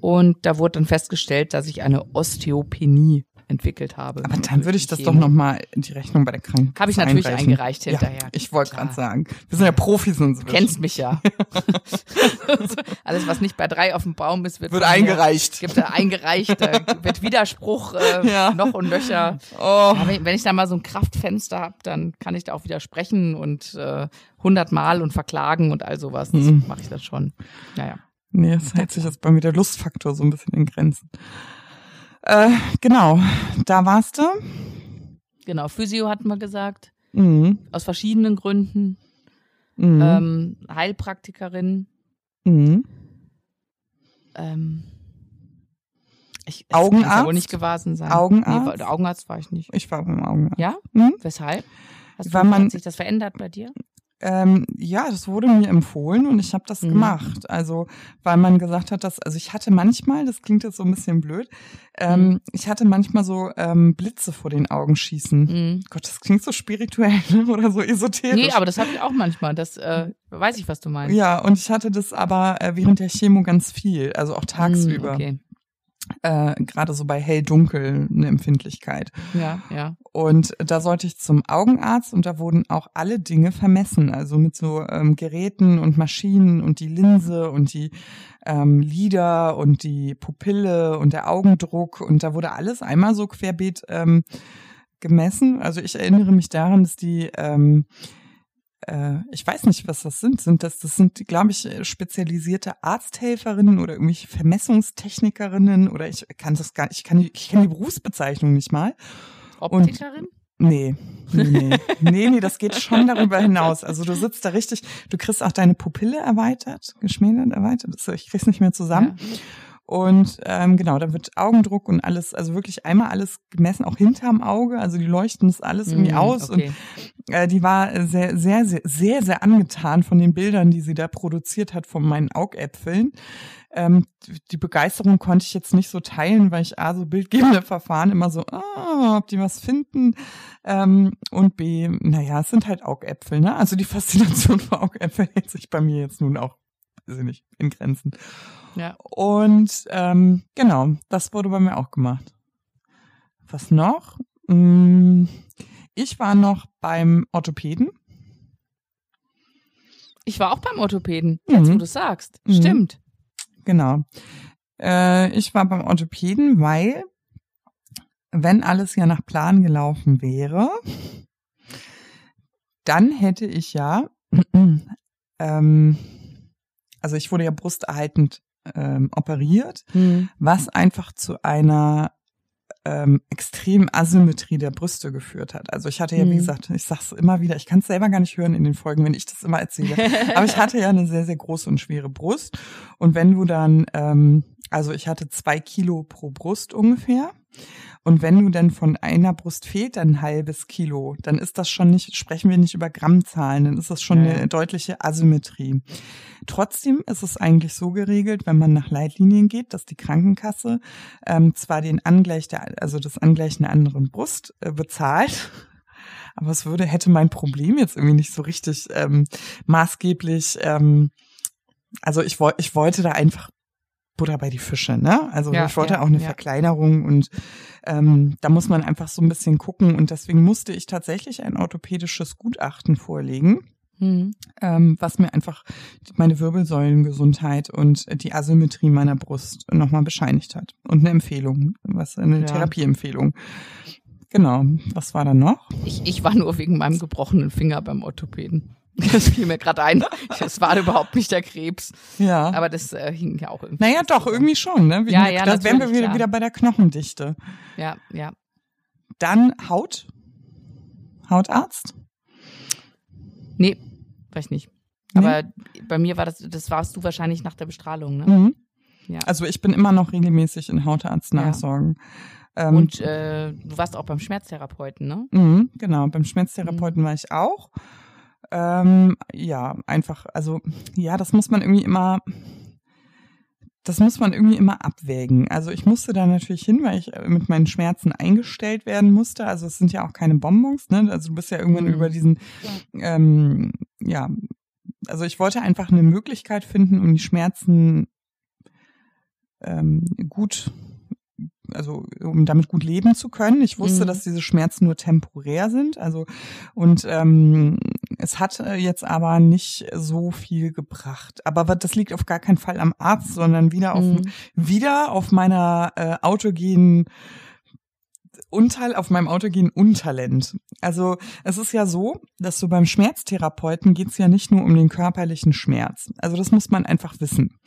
Speaker 1: und da wurde dann festgestellt, dass ich eine Osteopenie entwickelt habe.
Speaker 2: aber dann würde ich das
Speaker 1: Chemo.
Speaker 2: doch noch mal in die Rechnung bei der Krankenkasse
Speaker 1: Habe ich natürlich
Speaker 2: einreichen.
Speaker 1: eingereicht hinterher.
Speaker 2: Ja, ich wollte gerade sagen, wir sind ja Profis inzwischen.
Speaker 1: Kennst mich ja. Alles, was nicht bei drei auf dem Baum ist, wird,
Speaker 2: Wird eingereicht.
Speaker 1: Gibt da eingereicht, da wird Widerspruch äh,
Speaker 2: Ja.
Speaker 1: noch und nöcher.
Speaker 2: Oh,
Speaker 1: wenn, ich da mal so ein Kraftfenster hab, dann kann ich da auch widersprechen und äh, hundertmal und verklagen und all sowas. Das
Speaker 2: Mhm.
Speaker 1: mache ich das schon. Naja.
Speaker 2: nee, es hält sich jetzt bei mir der Lustfaktor so ein bisschen in Grenzen. Äh, genau, da warst du.
Speaker 1: Genau, Physio hatten wir gesagt.
Speaker 2: Mhm.
Speaker 1: Aus verschiedenen Gründen.
Speaker 2: Mhm.
Speaker 1: Ähm, Heilpraktikerin.
Speaker 2: mhm.
Speaker 1: Ähm, ich,
Speaker 2: Augenarzt?
Speaker 1: nicht gewesen sein.
Speaker 2: Augenarzt?
Speaker 1: Nee, Augenarzt war ich nicht.
Speaker 2: Ich war beim Augenarzt.
Speaker 1: Ja?
Speaker 2: Mhm.
Speaker 1: Weshalb? Hast
Speaker 2: Weil
Speaker 1: du,
Speaker 2: man-
Speaker 1: hat sich das verändert bei dir?
Speaker 2: Ähm, ja, das wurde mir empfohlen und ich habe das
Speaker 1: Mhm.
Speaker 2: gemacht. Also, weil man gesagt hat, dass, also ich hatte manchmal, das klingt jetzt so ein bisschen blöd, ähm,
Speaker 1: Mhm.
Speaker 2: ich hatte manchmal so ähm, Blitze vor den Augen schießen.
Speaker 1: Mhm.
Speaker 2: Gott, das klingt so spirituell oder so esoterisch.
Speaker 1: Nee, aber das habe ich auch manchmal. Das äh, weiß ich, was du meinst.
Speaker 2: ja, und ich hatte das aber äh, während der Chemo ganz viel, also auch tagsüber.
Speaker 1: Mm, Okay.
Speaker 2: Äh, Gerade so bei hell-dunkel eine Empfindlichkeit.
Speaker 1: Ja, ja.
Speaker 2: Und da sollte ich zum Augenarzt und da wurden auch alle Dinge vermessen, also mit so ähm, Geräten und Maschinen und die Linse und die ähm, Lider und die Pupille und der Augendruck und da wurde alles einmal so querbeet ähm, gemessen. Also ich erinnere mich daran, dass die ähm, äh, ich weiß nicht, was das sind. Sind das, das sind, glaube ich, spezialisierte Arzthelferinnen oder irgendwelche Vermessungstechnikerinnen oder ich kann das gar, ich kann, ich kenne die Berufsbezeichnung nicht mal.
Speaker 1: Optikerin? Und,
Speaker 2: Nee, nee, nee. nee, das geht schon darüber hinaus. Also du sitzt da richtig, du kriegst auch deine Pupille erweitert, geschmälert, erweitert. Ich krieg's nicht mehr zusammen. Ja. Und ähm, genau, da wird Augendruck und alles, also wirklich einmal alles gemessen, auch hinterm Auge. Also die leuchten das alles irgendwie mm, aus. Okay. Und äh, die war sehr, sehr, sehr, sehr, sehr angetan von den Bildern, die sie da produziert hat von meinen Augäpfeln. Ähm, die Begeisterung konnte ich jetzt nicht so teilen, weil ich A, so bildgebende Verfahren immer so, ah, ob die was finden. Ähm, und B, naja, es sind halt Augäpfel, ne? Also die Faszination für Augäpfel hält sich bei mir jetzt nun auch, weiß ich nicht, in Grenzen. Ja. Und ähm, genau, das wurde bei mir auch gemacht. Was noch? Hm, ich war noch beim Orthopäden.
Speaker 1: Ich war auch beim Orthopäden, jetzt mhm. wo du sagst. Mhm. Stimmt.
Speaker 2: Genau. Äh, ich war beim Orthopäden, weil wenn alles ja nach Plan gelaufen wäre, dann hätte ich ja, ähm, also ich wurde ja brusterhaltend ähm, operiert, mhm. was einfach zu einer ähm, extremen Asymmetrie der Brüste geführt hat. Also ich hatte ja, wie mhm. gesagt, ich sag's immer wieder, ich kann es selber gar nicht hören in den Folgen, wenn ich das immer erzähle. Aber ich hatte ja eine sehr, sehr große und schwere Brust. Und wenn du dann, ähm, also ich hatte zwei Kilo pro Brust ungefähr. Und wenn du dann von einer Brust fehlt dann ein halbes Kilo, dann ist das schon nicht, sprechen wir nicht über Grammzahlen, dann ist das schon ja. eine deutliche Asymmetrie. Trotzdem ist es eigentlich so geregelt, wenn man nach Leitlinien geht, dass die Krankenkasse ähm, zwar den Angleich der, also das Angleichen der anderen Brust äh, bezahlt, aber es würde, hätte mein Problem jetzt irgendwie nicht so richtig ähm, maßgeblich ähm, also ich, wollte ich wollte da einfach Butter bei die Fische, ne? Also ja, ich wollte ja, auch eine ja. Verkleinerung und ähm, da muss man einfach so ein bisschen gucken und deswegen musste ich tatsächlich ein orthopädisches Gutachten vorlegen. Mhm. Ähm, was mir einfach meine Wirbelsäulengesundheit und die Asymmetrie meiner Brust nochmal bescheinigt hat. Und eine Empfehlung, was eine Therapieempfehlung. Genau. Was war da noch?
Speaker 1: Ich, ich war nur wegen meinem gebrochenen Finger beim Orthopäden. Das fiel mir gerade ein. Das war überhaupt nicht der Krebs. Ja. Aber das äh, hing ja auch irgendwie.
Speaker 2: Naja, doch, irgendwie schon, ne? Wegen ja, ja, da wären wir wieder, wieder bei der Knochendichte.
Speaker 1: Ja, ja.
Speaker 2: Dann Haut. Hautarzt?
Speaker 1: Nee, weiß nicht. Aber nee. bei mir war das, das warst du wahrscheinlich nach der Bestrahlung, ne? Mhm.
Speaker 2: Ja. Also ich bin immer noch regelmäßig in Hautarzt nachsorgen.
Speaker 1: Ja. Ähm, Und äh, du warst auch beim Schmerztherapeuten, ne?
Speaker 2: Mhm, genau, beim Schmerztherapeuten mhm. war ich auch. Ähm, ja, einfach, also ja, das muss man irgendwie immer, das muss man irgendwie immer abwägen. Also ich musste da natürlich hin, weil ich äh, mit meinen Schmerzen eingestellt werden musste. Also es sind ja auch keine Bonbons, ne? Also du bist ja irgendwann mhm. über diesen, ähm, ja, also ich wollte einfach eine Möglichkeit finden, um die Schmerzen ähm, gut also um damit gut leben zu können. Ich wusste, mhm. dass diese Schmerzen nur temporär sind. Also und ähm, es hat äh, jetzt aber nicht so viel gebracht. Aber das liegt auf gar keinen Fall am Arzt, sondern wieder auf mhm. wieder auf meiner äh, autogenen Untal auf meinem Auto gehen Untalent. Also es ist ja so, dass so beim Schmerztherapeuten geht es ja nicht nur um den körperlichen Schmerz. Also das muss man einfach wissen.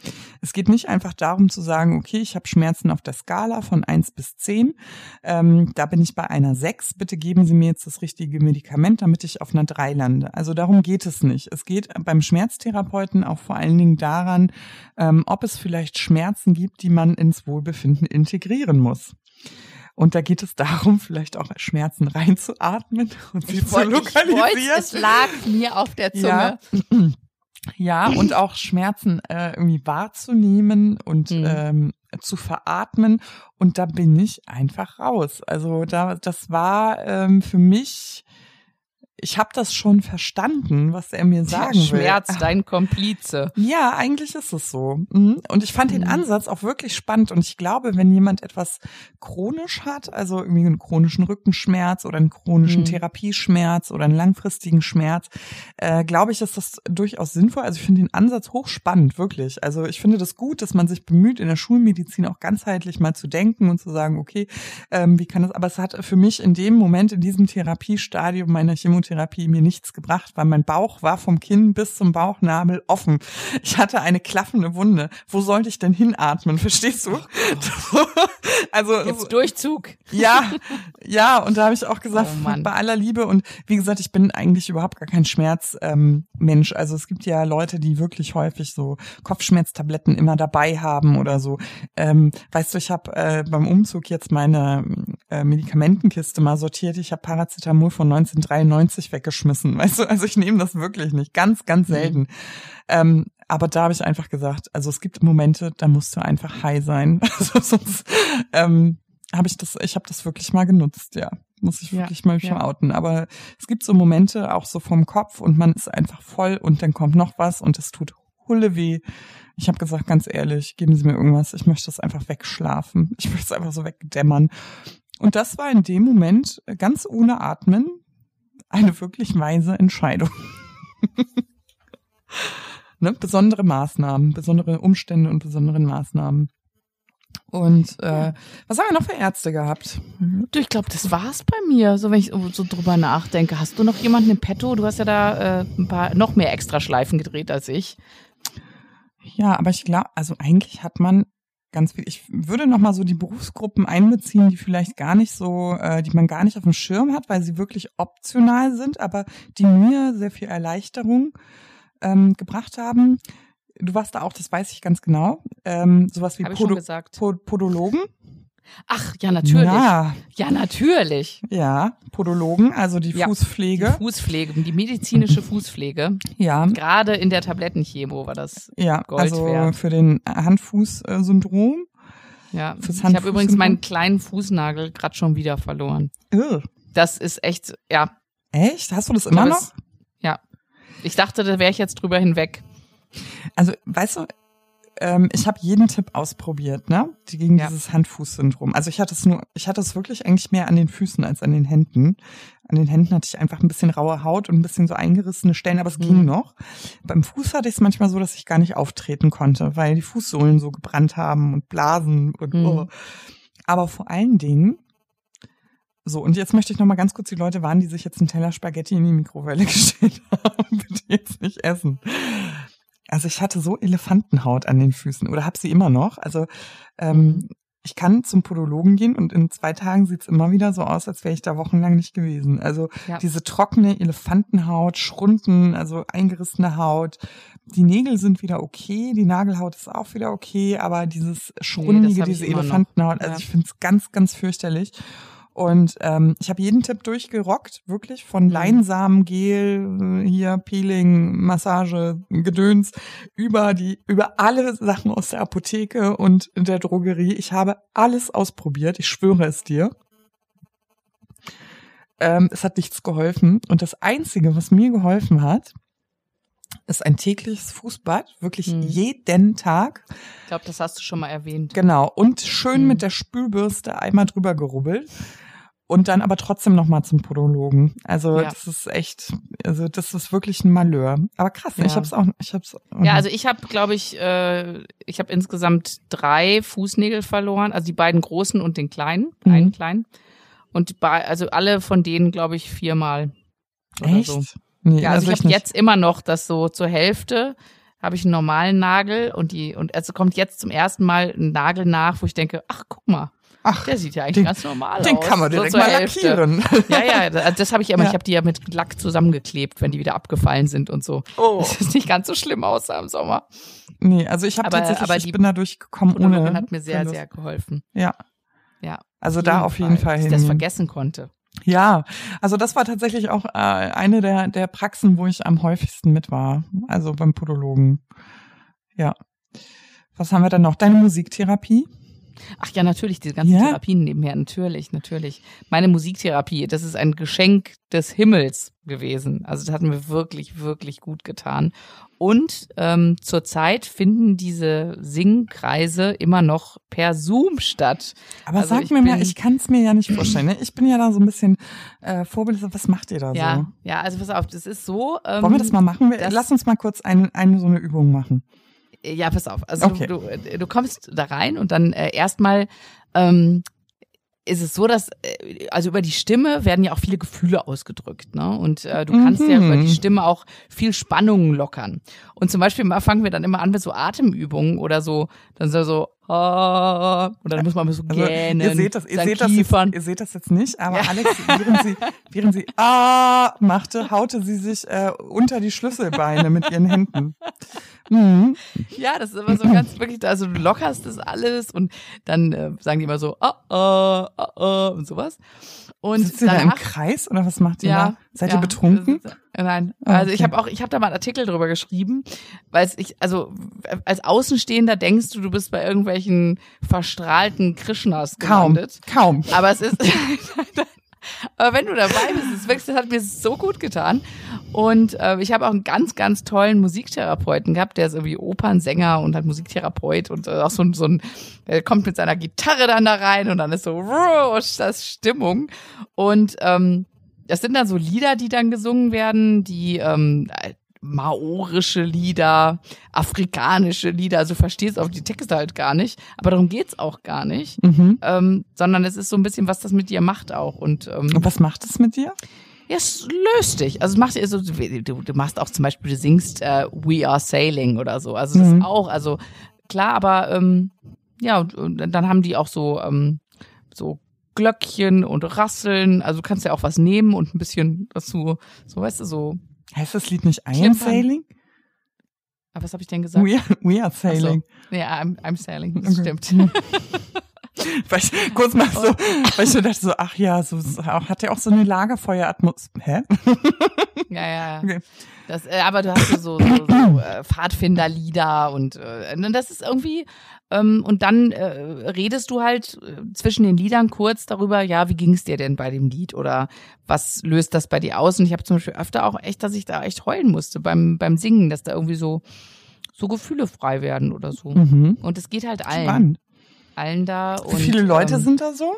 Speaker 2: Es geht nicht einfach darum zu sagen, okay, ich habe Schmerzen auf der Skala von eins bis zehn. Ähm, da bin ich bei einer sechs. Bitte geben Sie mir jetzt das richtige Medikament, damit ich auf einer drei lande. Also darum geht es nicht. Es geht beim Schmerztherapeuten auch vor allen Dingen daran, ähm, ob es vielleicht Schmerzen gibt, die man ins Wohlbefinden integrieren muss. Und da geht es darum, vielleicht auch Schmerzen reinzuatmen und sie ich zu lokalisieren. Ich wollte,
Speaker 1: es lag mir auf der Zunge.
Speaker 2: Ja. Ja, und auch Schmerzen äh, irgendwie wahrzunehmen und mhm. ähm, zu veratmen. Und da bin ich einfach raus. Also da, das war ähm, für mich ich habe das schon verstanden, was er mir sagen
Speaker 1: Der Schmerz,
Speaker 2: will.
Speaker 1: dein Komplize.
Speaker 2: Ja, eigentlich ist es so. Mhm. Und ich fand den
Speaker 1: Mhm.
Speaker 2: Ansatz auch wirklich spannend. Und ich glaube, wenn jemand etwas chronisch hat, also irgendwie einen chronischen Rückenschmerz oder einen chronischen
Speaker 1: Mhm.
Speaker 2: Therapieschmerz oder einen langfristigen Schmerz, äh, glaube ich, ist das durchaus sinnvoll. Also ich finde den Ansatz hochspannend, wirklich. Also ich finde das gut, dass man sich bemüht, in der Schulmedizin auch ganzheitlich mal zu denken und zu sagen, okay, ähm, wie kann das, aber es hat für mich in dem Moment, in diesem Therapiestadium meiner Chemotherapie mir nichts gebracht, weil mein Bauch war vom Kinn bis zum Bauchnabel offen. Ich hatte eine klaffende Wunde. Wo sollte ich denn hinatmen? Verstehst du? also
Speaker 1: Jetzt Durchzug.
Speaker 2: ja, ja, und da habe ich auch gesagt,
Speaker 1: Oh
Speaker 2: bei aller Liebe und wie gesagt, ich bin eigentlich überhaupt gar kein Schmerzmensch. Ähm, also es gibt ja Leute, die wirklich häufig so Kopfschmerztabletten immer dabei haben oder so. Ähm, weißt du, ich habe äh, beim Umzug jetzt meine äh, Medikamentenkiste mal sortiert. Ich habe Paracetamol von 1993 weggeschmissen. Weißt du, also ich nehme das wirklich nicht, ganz, ganz
Speaker 1: Mhm.
Speaker 2: selten. Ähm, aber da habe ich einfach gesagt, also es gibt Momente, da musst du einfach high sein. Also sonst ähm, habe ich das, ich habe das wirklich mal genutzt, ja. Muss ich
Speaker 1: Ja,
Speaker 2: wirklich mal
Speaker 1: ja.
Speaker 2: outen. Aber es gibt so Momente auch so vom Kopf und man ist einfach voll und dann kommt noch was und es tut Hulle weh. Ich habe gesagt, ganz ehrlich, geben Sie mir irgendwas. Ich möchte das einfach wegschlafen. Ich möchte es einfach so wegdämmern. Und das war in dem Moment äh, ganz ohne Atmen eine wirklich weise Entscheidung. ne? Besondere Maßnahmen, besondere Umstände und besonderen Maßnahmen. Und äh, was haben wir noch für Ärzte gehabt?
Speaker 1: Du, ich glaube, das war's bei mir, so wenn ich so drüber nachdenke. Hast du noch jemanden im Petto? Du hast ja da äh, ein paar noch mehr Extraschleifen gedreht als ich.
Speaker 2: Ja, aber ich glaube, also eigentlich hat man ganz viel. Ich würde noch mal so die Berufsgruppen einbeziehen, die vielleicht gar nicht so, äh, die man gar nicht auf dem Schirm hat, weil sie wirklich optional sind, aber die mir sehr viel Erleichterung ähm, gebracht haben. Du warst da auch, das weiß ich ganz genau. Ähm, sowas wie Podo
Speaker 1: gesagt.
Speaker 2: Po- Podologen.
Speaker 1: Ach, ja, natürlich. Ja,
Speaker 2: Ja,
Speaker 1: natürlich.
Speaker 2: ja, Podologen, also die
Speaker 1: Ja, Die
Speaker 2: Fußpflege.
Speaker 1: Fußpflege, die medizinische Fußpflege.
Speaker 2: ja,
Speaker 1: Gerade in der Tablettenchemo war das.
Speaker 2: ja,
Speaker 1: Gold
Speaker 2: also
Speaker 1: wert.
Speaker 2: für den Hand-Fuß-Syndrom.
Speaker 1: Ja.
Speaker 2: Fürs
Speaker 1: Ich habe übrigens meinen kleinen Fußnagel gerade schon wieder verloren.
Speaker 2: Irr.
Speaker 1: Das ist echt, ja.
Speaker 2: Echt? Hast du das immer noch?
Speaker 1: Ich dachte, da wäre ich jetzt drüber hinweg.
Speaker 2: Also, weißt du, ähm, ich habe jeden Tipp ausprobiert, ne? Die gegen
Speaker 1: Ja.
Speaker 2: dieses Hand-Fuß-Syndrom. Also ich hatte es nur, ich hatte es wirklich eigentlich mehr an den Füßen als an den Händen. An den Händen hatte ich einfach ein bisschen raue Haut und ein bisschen so eingerissene Stellen, aber es ging
Speaker 1: Mhm.
Speaker 2: noch. Beim Fuß hatte ich es manchmal so, dass ich gar nicht auftreten konnte, weil die Fußsohlen so gebrannt haben und Blasen und
Speaker 1: Mhm.
Speaker 2: oh. Aber vor allen Dingen so, und jetzt möchte ich noch mal ganz kurz die Leute warnen, die sich jetzt einen Teller Spaghetti in die Mikrowelle gestellt haben. Bitte jetzt nicht essen. Also ich hatte so Elefantenhaut an den Füßen oder habe sie immer noch. Also ähm, ich kann zum Podologen gehen und in zwei Tagen sieht's immer wieder so aus, als wäre ich da wochenlang nicht gewesen. Also
Speaker 1: Ja.
Speaker 2: diese trockene Elefantenhaut, Schrunden, also eingerissene Haut. Die Nägel sind wieder okay, die Nagelhaut ist auch wieder okay, aber dieses Schrundige,
Speaker 1: ich
Speaker 2: diese. Elefantenhaut, also
Speaker 1: Ja.
Speaker 2: ich finde es ganz, ganz fürchterlich. Und ähm, ich habe jeden Tipp durchgerockt, wirklich von
Speaker 1: Mhm.
Speaker 2: Leinsamengel, äh, hier Peeling, Massage, Gedöns, über die, über alle Sachen aus der Apotheke und der Drogerie. Ich habe alles ausprobiert, ich schwöre es dir. Ähm, es hat nichts geholfen. Und das Einzige, was mir geholfen hat, ist ein tägliches Fußbad, wirklich
Speaker 1: Mhm.
Speaker 2: jeden Tag.
Speaker 1: Ich glaube, das hast du schon mal erwähnt.
Speaker 2: Genau. Und schön
Speaker 1: Mhm.
Speaker 2: mit der Spülbürste einmal drüber gerubbelt. Und dann aber trotzdem nochmal zum Podologen. Also
Speaker 1: Ja.
Speaker 2: das ist echt, also das ist wirklich ein Malheur. Aber krass,
Speaker 1: Ja.
Speaker 2: ich hab's auch, ich hab's.
Speaker 1: Ja, also ich habe, glaube ich, äh, ich habe insgesamt drei Fußnägel verloren, also die beiden großen und den kleinen,
Speaker 2: Mhm.
Speaker 1: einen kleinen. Und bei, also alle von denen, glaube ich, viermal. Oder
Speaker 2: echt?
Speaker 1: So.
Speaker 2: Nee,
Speaker 1: Ja, also ich habe jetzt immer noch das so zur Hälfte habe ich einen normalen Nagel und die und also kommt jetzt zum ersten Mal ein Nagel nach, wo ich denke, ach guck mal,
Speaker 2: Ach,
Speaker 1: der sieht ja eigentlich
Speaker 2: den-
Speaker 1: ganz normal
Speaker 2: den
Speaker 1: aus.
Speaker 2: kann man
Speaker 1: so
Speaker 2: direkt
Speaker 1: zur
Speaker 2: mal
Speaker 1: Hälfte.
Speaker 2: lackieren.
Speaker 1: Ja, ja, das, das habe ich immer.
Speaker 2: Ja.
Speaker 1: Ich habe die ja mit Lack zusammengeklebt, wenn die wieder abgefallen sind und so.
Speaker 2: Oh.
Speaker 1: Das ist nicht ganz so schlimm aussah im Sommer.
Speaker 2: Nee, also ich habe tatsächlich,
Speaker 1: aber
Speaker 2: ich
Speaker 1: die
Speaker 2: bin da durchgekommen ohne.
Speaker 1: hat mir sehr, sehr geholfen.
Speaker 2: Ja.
Speaker 1: Ja.
Speaker 2: Also da auf jeden Fall
Speaker 1: dass
Speaker 2: hin.
Speaker 1: ich das vergessen konnte.
Speaker 2: Ja, also das war tatsächlich auch äh, eine der, der Praxen, wo ich am häufigsten mit war. Also beim Podologen. Ja. Was haben wir dann noch? Deine Musiktherapie?
Speaker 1: Ach ja, natürlich, diese ganzen
Speaker 2: Ja?
Speaker 1: Therapien nebenher, natürlich, natürlich. Meine Musiktherapie, das ist ein Geschenk des Himmels gewesen. Also das hat mir wirklich, wirklich gut getan. Und ähm, zurzeit finden diese Singkreise immer noch per Zoom statt.
Speaker 2: Aber
Speaker 1: Also
Speaker 2: sag mir mal, ich kann es mir ja nicht vorstellen. Ne? Ich bin ja da so ein bisschen äh, Vorbild. Was macht ihr da
Speaker 1: Ja,
Speaker 2: so?
Speaker 1: ja, also pass auf, das ist so. Ähm,
Speaker 2: Wollen wir das mal machen? Wir, lass uns mal kurz eine, eine so eine Übung machen.
Speaker 1: Ja, pass auf. Also
Speaker 2: Okay.
Speaker 1: du, du, du kommst da rein und dann äh, erstmal ähm, ist es so, dass äh, also über die Stimme werden ja auch viele Gefühle ausgedrückt, ne? Und äh, du kannst ja
Speaker 2: Mhm.
Speaker 1: über die Stimme auch viel Spannungen lockern. Und zum Beispiel mal fangen wir dann immer an mit so Atemübungen oder so, dann so so ah, und dann muss man so
Speaker 2: Also,
Speaker 1: gähnen,
Speaker 2: ihr seht das, ihr seht das, jetzt, ihr seht das jetzt nicht, aber
Speaker 1: Ja.
Speaker 2: Alex, während sie, während sie ah machte, haute sie sich äh, unter die Schlüsselbeine mit ihren Händen. Mhm.
Speaker 1: Ja, das ist immer so ganz wirklich, also du lockerst das alles und dann äh, sagen die immer so, oh, oh, oh, oh und sowas. Und
Speaker 2: Sitzt ihr da im
Speaker 1: danach,
Speaker 2: Kreis oder was macht ihr
Speaker 1: ja,
Speaker 2: da? Seid
Speaker 1: ja,
Speaker 2: ihr betrunken?
Speaker 1: ist- Nein, also ich
Speaker 2: okay.
Speaker 1: habe auch, ich habe da mal einen Artikel drüber geschrieben, weil ich, also als Außenstehender denkst du, du bist bei irgendwelchen verstrahlten Krishnas
Speaker 2: Kaum,
Speaker 1: gelandet.
Speaker 2: kaum.
Speaker 1: Aber es ist, aber wenn du dabei bist, es wirklich, das hat mir so gut getan. Und äh, ich habe auch einen ganz, ganz tollen Musiktherapeuten gehabt, der ist irgendwie Opernsänger und hat Musiktherapeut und äh, auch so ein, so ein, er kommt mit seiner Gitarre dann da rein und dann ist so, rusch, das Stimmung. Und ähm, das sind dann so Lieder, die dann gesungen werden, die ähm, maorische Lieder, afrikanische Lieder, also du verstehst auch die Texte halt gar nicht, aber darum geht's auch gar nicht,
Speaker 2: Mhm.
Speaker 1: ähm, sondern es ist so ein bisschen, was das mit dir macht auch und ähm,
Speaker 2: Und was macht es mit dir?
Speaker 1: ja, es löst dich. Also es macht also du, du machst auch zum Beispiel, du singst äh, We Are Sailing oder so, also das
Speaker 2: Mhm.
Speaker 1: auch, also klar, aber ähm, ja und, und dann haben die auch so ähm, so Glöckchen und Rasseln, also du kannst ja auch was nehmen und ein bisschen dazu, so weißt du so.
Speaker 2: Heißt das Lied nicht I am. Sailing?
Speaker 1: Aber was habe ich denn gesagt?
Speaker 2: We are, we are
Speaker 1: Ach so.
Speaker 2: sailing.
Speaker 1: Ja, I'm, I'm sailing, das
Speaker 2: Okay.
Speaker 1: stimmt.
Speaker 2: Weil ich kurz mal so, weil ich so dachte so, ach ja, so so- hat ja auch so eine Lagerfeueratmosphäre. Hä?
Speaker 1: Ja, ja, ja.
Speaker 2: Okay.
Speaker 1: Das, äh, aber du hast so, so, so äh, Pfadfinderlieder und äh, das ist irgendwie und dann äh, redest du halt äh, zwischen den Liedern kurz darüber, ja, wie ging es dir denn bei dem Lied oder was löst das bei dir aus? Und ich habe zum Beispiel öfter auch echt, dass ich da echt heulen musste beim beim Singen, dass da irgendwie so so Gefühle frei werden oder so.
Speaker 2: Mhm.
Speaker 1: Und es geht halt allen,
Speaker 2: Spannend.
Speaker 1: allen da.
Speaker 2: Wie
Speaker 1: Und,
Speaker 2: viele Leute
Speaker 1: ähm,
Speaker 2: sind da so?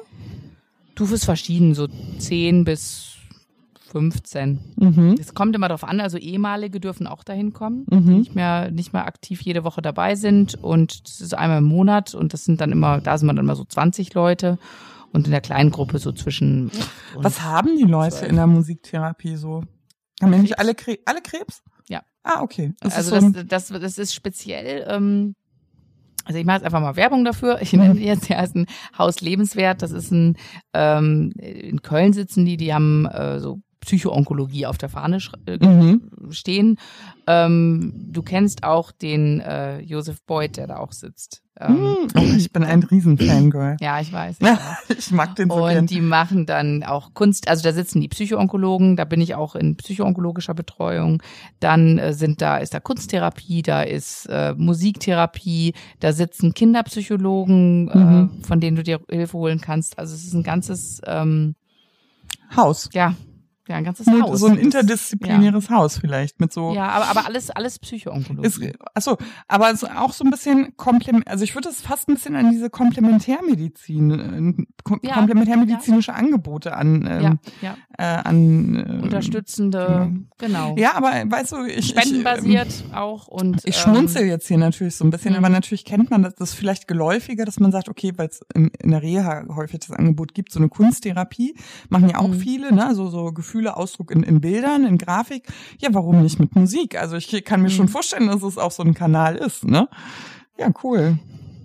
Speaker 1: Du wirst verschieden, so 10 bis 15.
Speaker 2: Mhm.
Speaker 1: Es kommt immer darauf an, also ehemalige dürfen auch dahin kommen, die
Speaker 2: Mhm.
Speaker 1: nicht mehr, nicht mehr aktiv jede Woche dabei sind und das ist einmal im Monat und das sind dann immer, da sind man dann immer so 20 Leute und in der kleinen Gruppe so zwischen.
Speaker 2: Was haben die Leute
Speaker 1: zwölf.
Speaker 2: in der Musiktherapie so? Haben ja nicht alle Krebs? Alle Krebs?
Speaker 1: Ja.
Speaker 2: Ah, okay. Das
Speaker 1: also
Speaker 2: ist so
Speaker 1: das, das, das ist speziell, ähm, also ich mache jetzt einfach mal Werbung dafür. Ich
Speaker 2: Mhm.
Speaker 1: nenne die jetzt, ja, ist ein Haus Lebenswert. Das ist ein, ähm, in Köln sitzen die, die haben äh, so Psychoonkologie auf der Fahne äh,
Speaker 2: mhm.
Speaker 1: stehen. Ähm, du kennst auch den äh, Joseph Beuth, der da auch sitzt. Ähm,
Speaker 2: Mhm. Ich bin ein Riesen-Fangirl.
Speaker 1: Ja, ich weiß.
Speaker 2: Ja, ich mag den so gern.
Speaker 1: Und die machen dann auch Kunst, also da sitzen die Psychoonkologen, da bin ich auch in psychoonkologischer Betreuung. Dann äh, sind da, ist da Kunsttherapie, da ist äh, Musiktherapie, da sitzen Kinderpsychologen,
Speaker 2: Mhm.
Speaker 1: äh, von denen du dir Hilfe holen kannst. Also es ist ein ganzes, ähm,
Speaker 2: Haus.
Speaker 1: ja, ja, ein ganzes
Speaker 2: Mit
Speaker 1: Haus.
Speaker 2: so ein interdisziplinäres Haus vielleicht mit so
Speaker 1: Ja, aber, aber alles, alles Psychoonkologie.
Speaker 2: Achso, aber es ist auch so ein bisschen Komplement, also ich würde es fast ein bisschen an diese Komplementärmedizin, äh, kom
Speaker 1: Ja,
Speaker 2: komplementärmedizinische Angebote an, ähm,
Speaker 1: ja, ja.
Speaker 2: äh, an äh,
Speaker 1: Unterstützende, genau.
Speaker 2: Ja, aber weißt du, ich
Speaker 1: Spendenbasiert
Speaker 2: Ich, ähm,
Speaker 1: auch und
Speaker 2: ich
Speaker 1: ähm,
Speaker 2: schmunzel jetzt hier natürlich so ein bisschen, aber natürlich kennt man das, das vielleicht geläufiger, dass man sagt, okay, weil es in, in der Reha häufig das Angebot gibt, so eine Kunsttherapie, machen ja auch
Speaker 1: Mhm.
Speaker 2: viele, ne, so, so Gefühle, Ausdruck in, in Bildern, in Grafik. Ja, warum nicht mit Musik? Also ich kann mir
Speaker 1: Mhm.
Speaker 2: schon vorstellen, dass es auch so ein Kanal ist, ne? Ja, cool.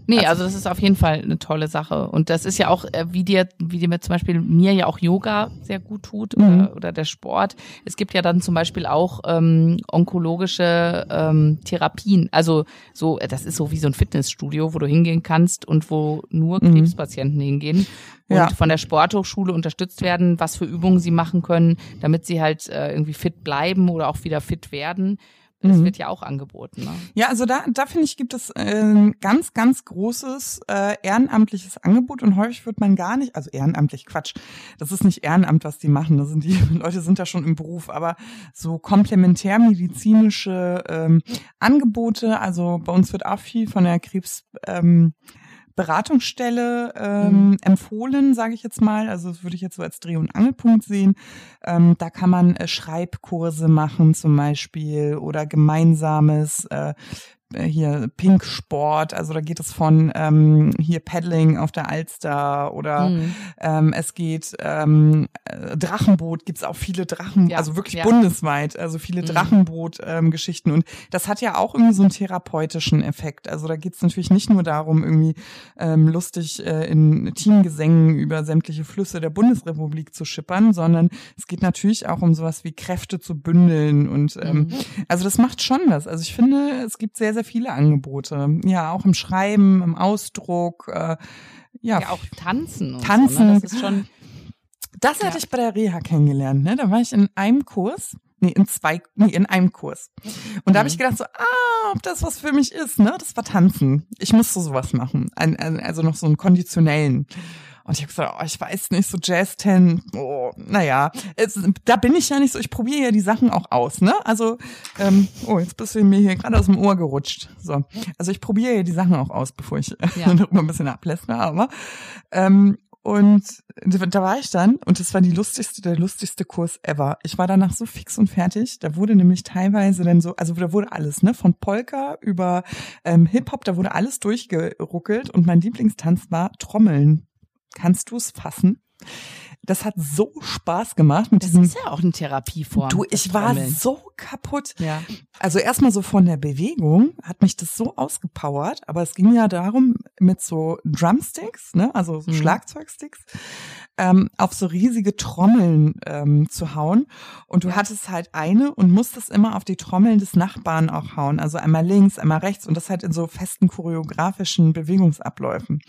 Speaker 1: Nee, also das ist auf jeden Fall eine tolle Sache. Und das ist ja auch, äh, wie dir, wie dir zum Beispiel mir ja auch Yoga sehr gut tut
Speaker 2: Mhm.
Speaker 1: oder, oder der Sport. Es gibt ja dann zum Beispiel auch ähm, onkologische ähm, Therapien. Also so, äh, das ist so wie so ein Fitnessstudio, wo du hingehen kannst und wo nur
Speaker 2: Mhm.
Speaker 1: Krebspatienten hingehen und
Speaker 2: Ja.
Speaker 1: von der Sporthochschule unterstützt werden, was für Übungen sie machen können, damit sie halt äh, irgendwie fit bleiben oder auch wieder fit werden. Das mhm. wird ja auch angeboten. Ne?
Speaker 2: Ja, also da, da finde ich, gibt es äh, ganz, ganz großes äh, ehrenamtliches Angebot und häufig wird man gar nicht, also ehrenamtlich Quatsch, das ist nicht Ehrenamt, was die machen, das sind die Leute sind da schon im Beruf, aber so komplementärmedizinische ähm, Angebote, also bei uns wird auch viel von der Krebs ähm, Beratungsstelle ähm, mhm. empfohlen, sage ich jetzt mal. Also das würde ich jetzt so als Dreh- und Angelpunkt sehen. Ähm, da kann man äh, Schreibkurse machen zum Beispiel oder gemeinsames äh, hier Pink Sport, also da geht es von ähm, hier Paddling auf der Alster oder mhm. ähm, es geht ähm, äh, Drachenboot, gibt's auch viele Drachen, ja, also wirklich ja. bundesweit, also viele mhm. Drachenboot-Geschichten ähm, und das hat ja auch irgendwie so einen therapeutischen Effekt. Also da geht's natürlich nicht nur darum, irgendwie ähm, lustig äh, in Teamgesängen über sämtliche Flüsse der Bundesrepublik zu schippern, sondern es geht natürlich auch um sowas wie Kräfte zu bündeln und ähm, mhm. also das macht schon was. Also ich finde, es gibt sehr, sehr viele Angebote. Ja, auch im Schreiben, im Ausdruck, äh, ja.
Speaker 1: Ja, auch Tanzen.
Speaker 2: Tanzen. So,
Speaker 1: ne? Das ist schon.
Speaker 2: Das hatte ja. ich bei der Reha kennengelernt, ne? Da war ich in einem Kurs, nee, in zwei, nee, in einem Kurs. Und mhm. da habe ich gedacht so, ah, ob das was für mich ist, ne? Das war Tanzen. Ich musste sowas machen. Ein, also noch so einen konditionellen. Und ich habe gesagt, oh, ich weiß nicht, so Jazz 10, oh, naja, es, da bin ich ja nicht so, ich probiere ja die Sachen auch aus, ne? Also, ähm, oh, jetzt bist du mir hier gerade aus dem Ohr gerutscht. So. Also ich probiere ja die Sachen auch aus, bevor ich ja. darüber ein bisschen ablässt, aber ähm, und da war ich dann und das war die lustigste, der lustigste Kurs ever. Ich war danach so fix und fertig. Da wurde nämlich teilweise dann so, also da wurde alles, ne, von Polka über ähm, Hip Hop, da wurde alles durchgeruckelt und mein Lieblingstanz war Trommeln. Kannst du es fassen? Das hat so Spaß gemacht mit
Speaker 1: das
Speaker 2: diesem.
Speaker 1: Das ist ja auch eine Therapieform.
Speaker 2: Du, ich war so kaputt. Ja. Also erstmal so von der Bewegung hat mich das so ausgepowert, aber es ging ja darum mit so Drumsticks, ne, also so mhm. Schlagzeugsticks, ähm, auf so riesige Trommeln ähm, zu hauen. Und du hattest halt eine und musstest immer auf die Trommeln des Nachbarn auch hauen. Also einmal links, einmal rechts und das halt in so festen choreografischen Bewegungsabläufen.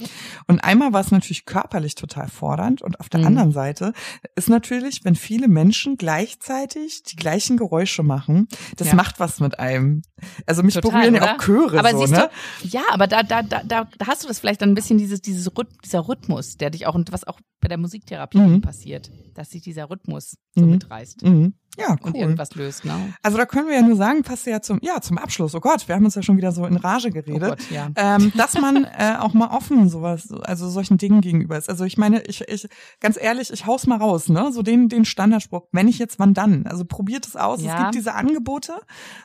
Speaker 2: Und einmal war es natürlich körperlich total fordernd und auf der mhm. anderen Seite ist natürlich, wenn viele Menschen gleichzeitig die gleichen Geräusche machen, das ja. macht was mit einem. Also mich total, berühren ja auch Chöre
Speaker 1: aber
Speaker 2: so,
Speaker 1: siehst
Speaker 2: ne?
Speaker 1: Du, ja, aber da, da, da, da hast du das vielleicht dann ein bisschen dieses, dieses dieser Rhythmus, der dich auch und was auch bei der Musiktherapie mhm. passiert, dass sich dieser Rhythmus so mhm. mitreißt.
Speaker 2: Mhm. Ja, cool.
Speaker 1: Und irgendwas löst, ne?
Speaker 2: Also da können wir ja nur sagen, passt ja zum, ja, zum Abschluss. Oh Gott, wir haben uns ja schon wieder so in Rage geredet. Oh Gott, ja. ähm, dass man äh, auch mal offen sowas, also solchen Dingen gegenüber ist. Also ich meine, ich, ich, ganz ehrlich, ich hau's mal raus, ne? So den, den Standardspruch. Wenn ich jetzt, wann dann? Also probiert es aus. Ja. Es gibt diese Angebote.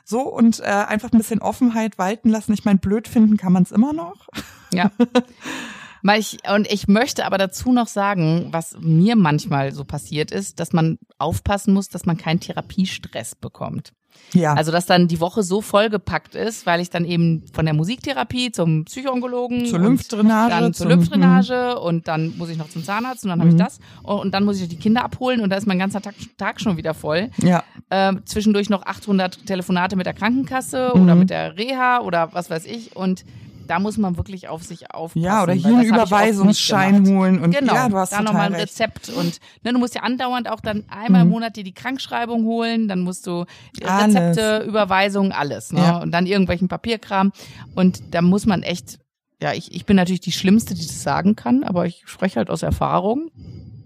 Speaker 2: So und äh, einfach ein bisschen Offenheit walten lassen. Ich meine, blöd finden kann man es immer noch.
Speaker 1: Ja. Ich, und ich möchte aber dazu noch sagen, was mir manchmal so passiert ist, dass man aufpassen muss, dass man keinen Therapiestress bekommt. Ja. Also, dass dann die Woche so vollgepackt ist, weil ich dann eben von der Musiktherapie zum Psychoonkologen
Speaker 2: zur Lymphdrainage,
Speaker 1: dann zur Lymphdrainage und dann muss ich noch zum Zahnarzt und dann mhm. habe ich das und, dann muss ich die Kinder abholen und da ist mein ganzer Tag, Tag schon wieder voll.
Speaker 2: Ja.
Speaker 1: Äh, zwischendurch noch 800 Telefonate mit der Krankenkasse mhm. oder mit der Reha oder was weiß ich und da muss man wirklich auf sich aufpassen.
Speaker 2: Ja, oder hier einen Überweisungsschein holen und
Speaker 1: genau,
Speaker 2: ja, du hast
Speaker 1: da nochmal ein Rezept und ne, du musst ja andauernd auch dann einmal mhm. im Monat dir die Krankschreibung holen, dann musst du Rezepte. Überweisungen, alles, ne? Ja. Und dann irgendwelchen Papierkram und da muss man echt ja, ich, ich bin natürlich die Schlimmste, die das sagen kann, aber ich spreche halt aus Erfahrung.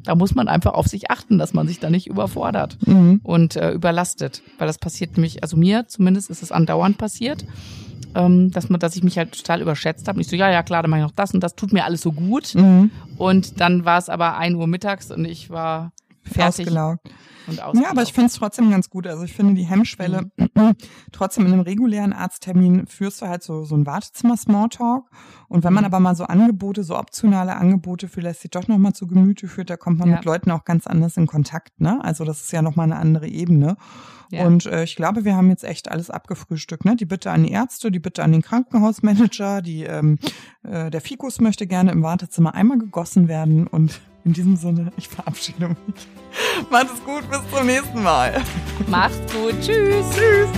Speaker 1: Da muss man einfach auf sich achten, dass man sich da nicht überfordert mhm. und äh, überlastet. Weil das passiert nämlich, also mir zumindest ist es andauernd passiert ähm, dass man, dass ich mich halt total überschätzt habe. Und ich so, ja, ja, klar, dann mache ich noch das und das tut mir alles so gut. Mhm. Und dann war es aber ein Uhr mittags und ich war fertig.
Speaker 2: Ausgelaugt. Ja, aber ich finde es trotzdem ganz gut. Also ich finde die Hemmschwelle mhm. trotzdem in einem regulären Arzttermin führst du halt so, so ein Wartezimmer-Smalltalk. Und wenn man mhm. aber mal so Angebote, so optionale Angebote vielleicht sich doch nochmal zu Gemüte führt, da kommt man ja. mit Leuten auch ganz anders in Kontakt. Ne? Also das ist ja nochmal eine andere Ebene. Ja. Und äh, ich glaube, wir haben jetzt echt alles abgefrühstückt. Ne? Die Bitte an die Ärzte, die Bitte an den Krankenhausmanager, die ähm, äh, der Fikus möchte gerne im Wartezimmer einmal gegossen werden und in diesem Sinne, ich verabschiede mich. Macht es gut, bis zum nächsten Mal.
Speaker 1: Macht's gut. Tschüss. Tschüss.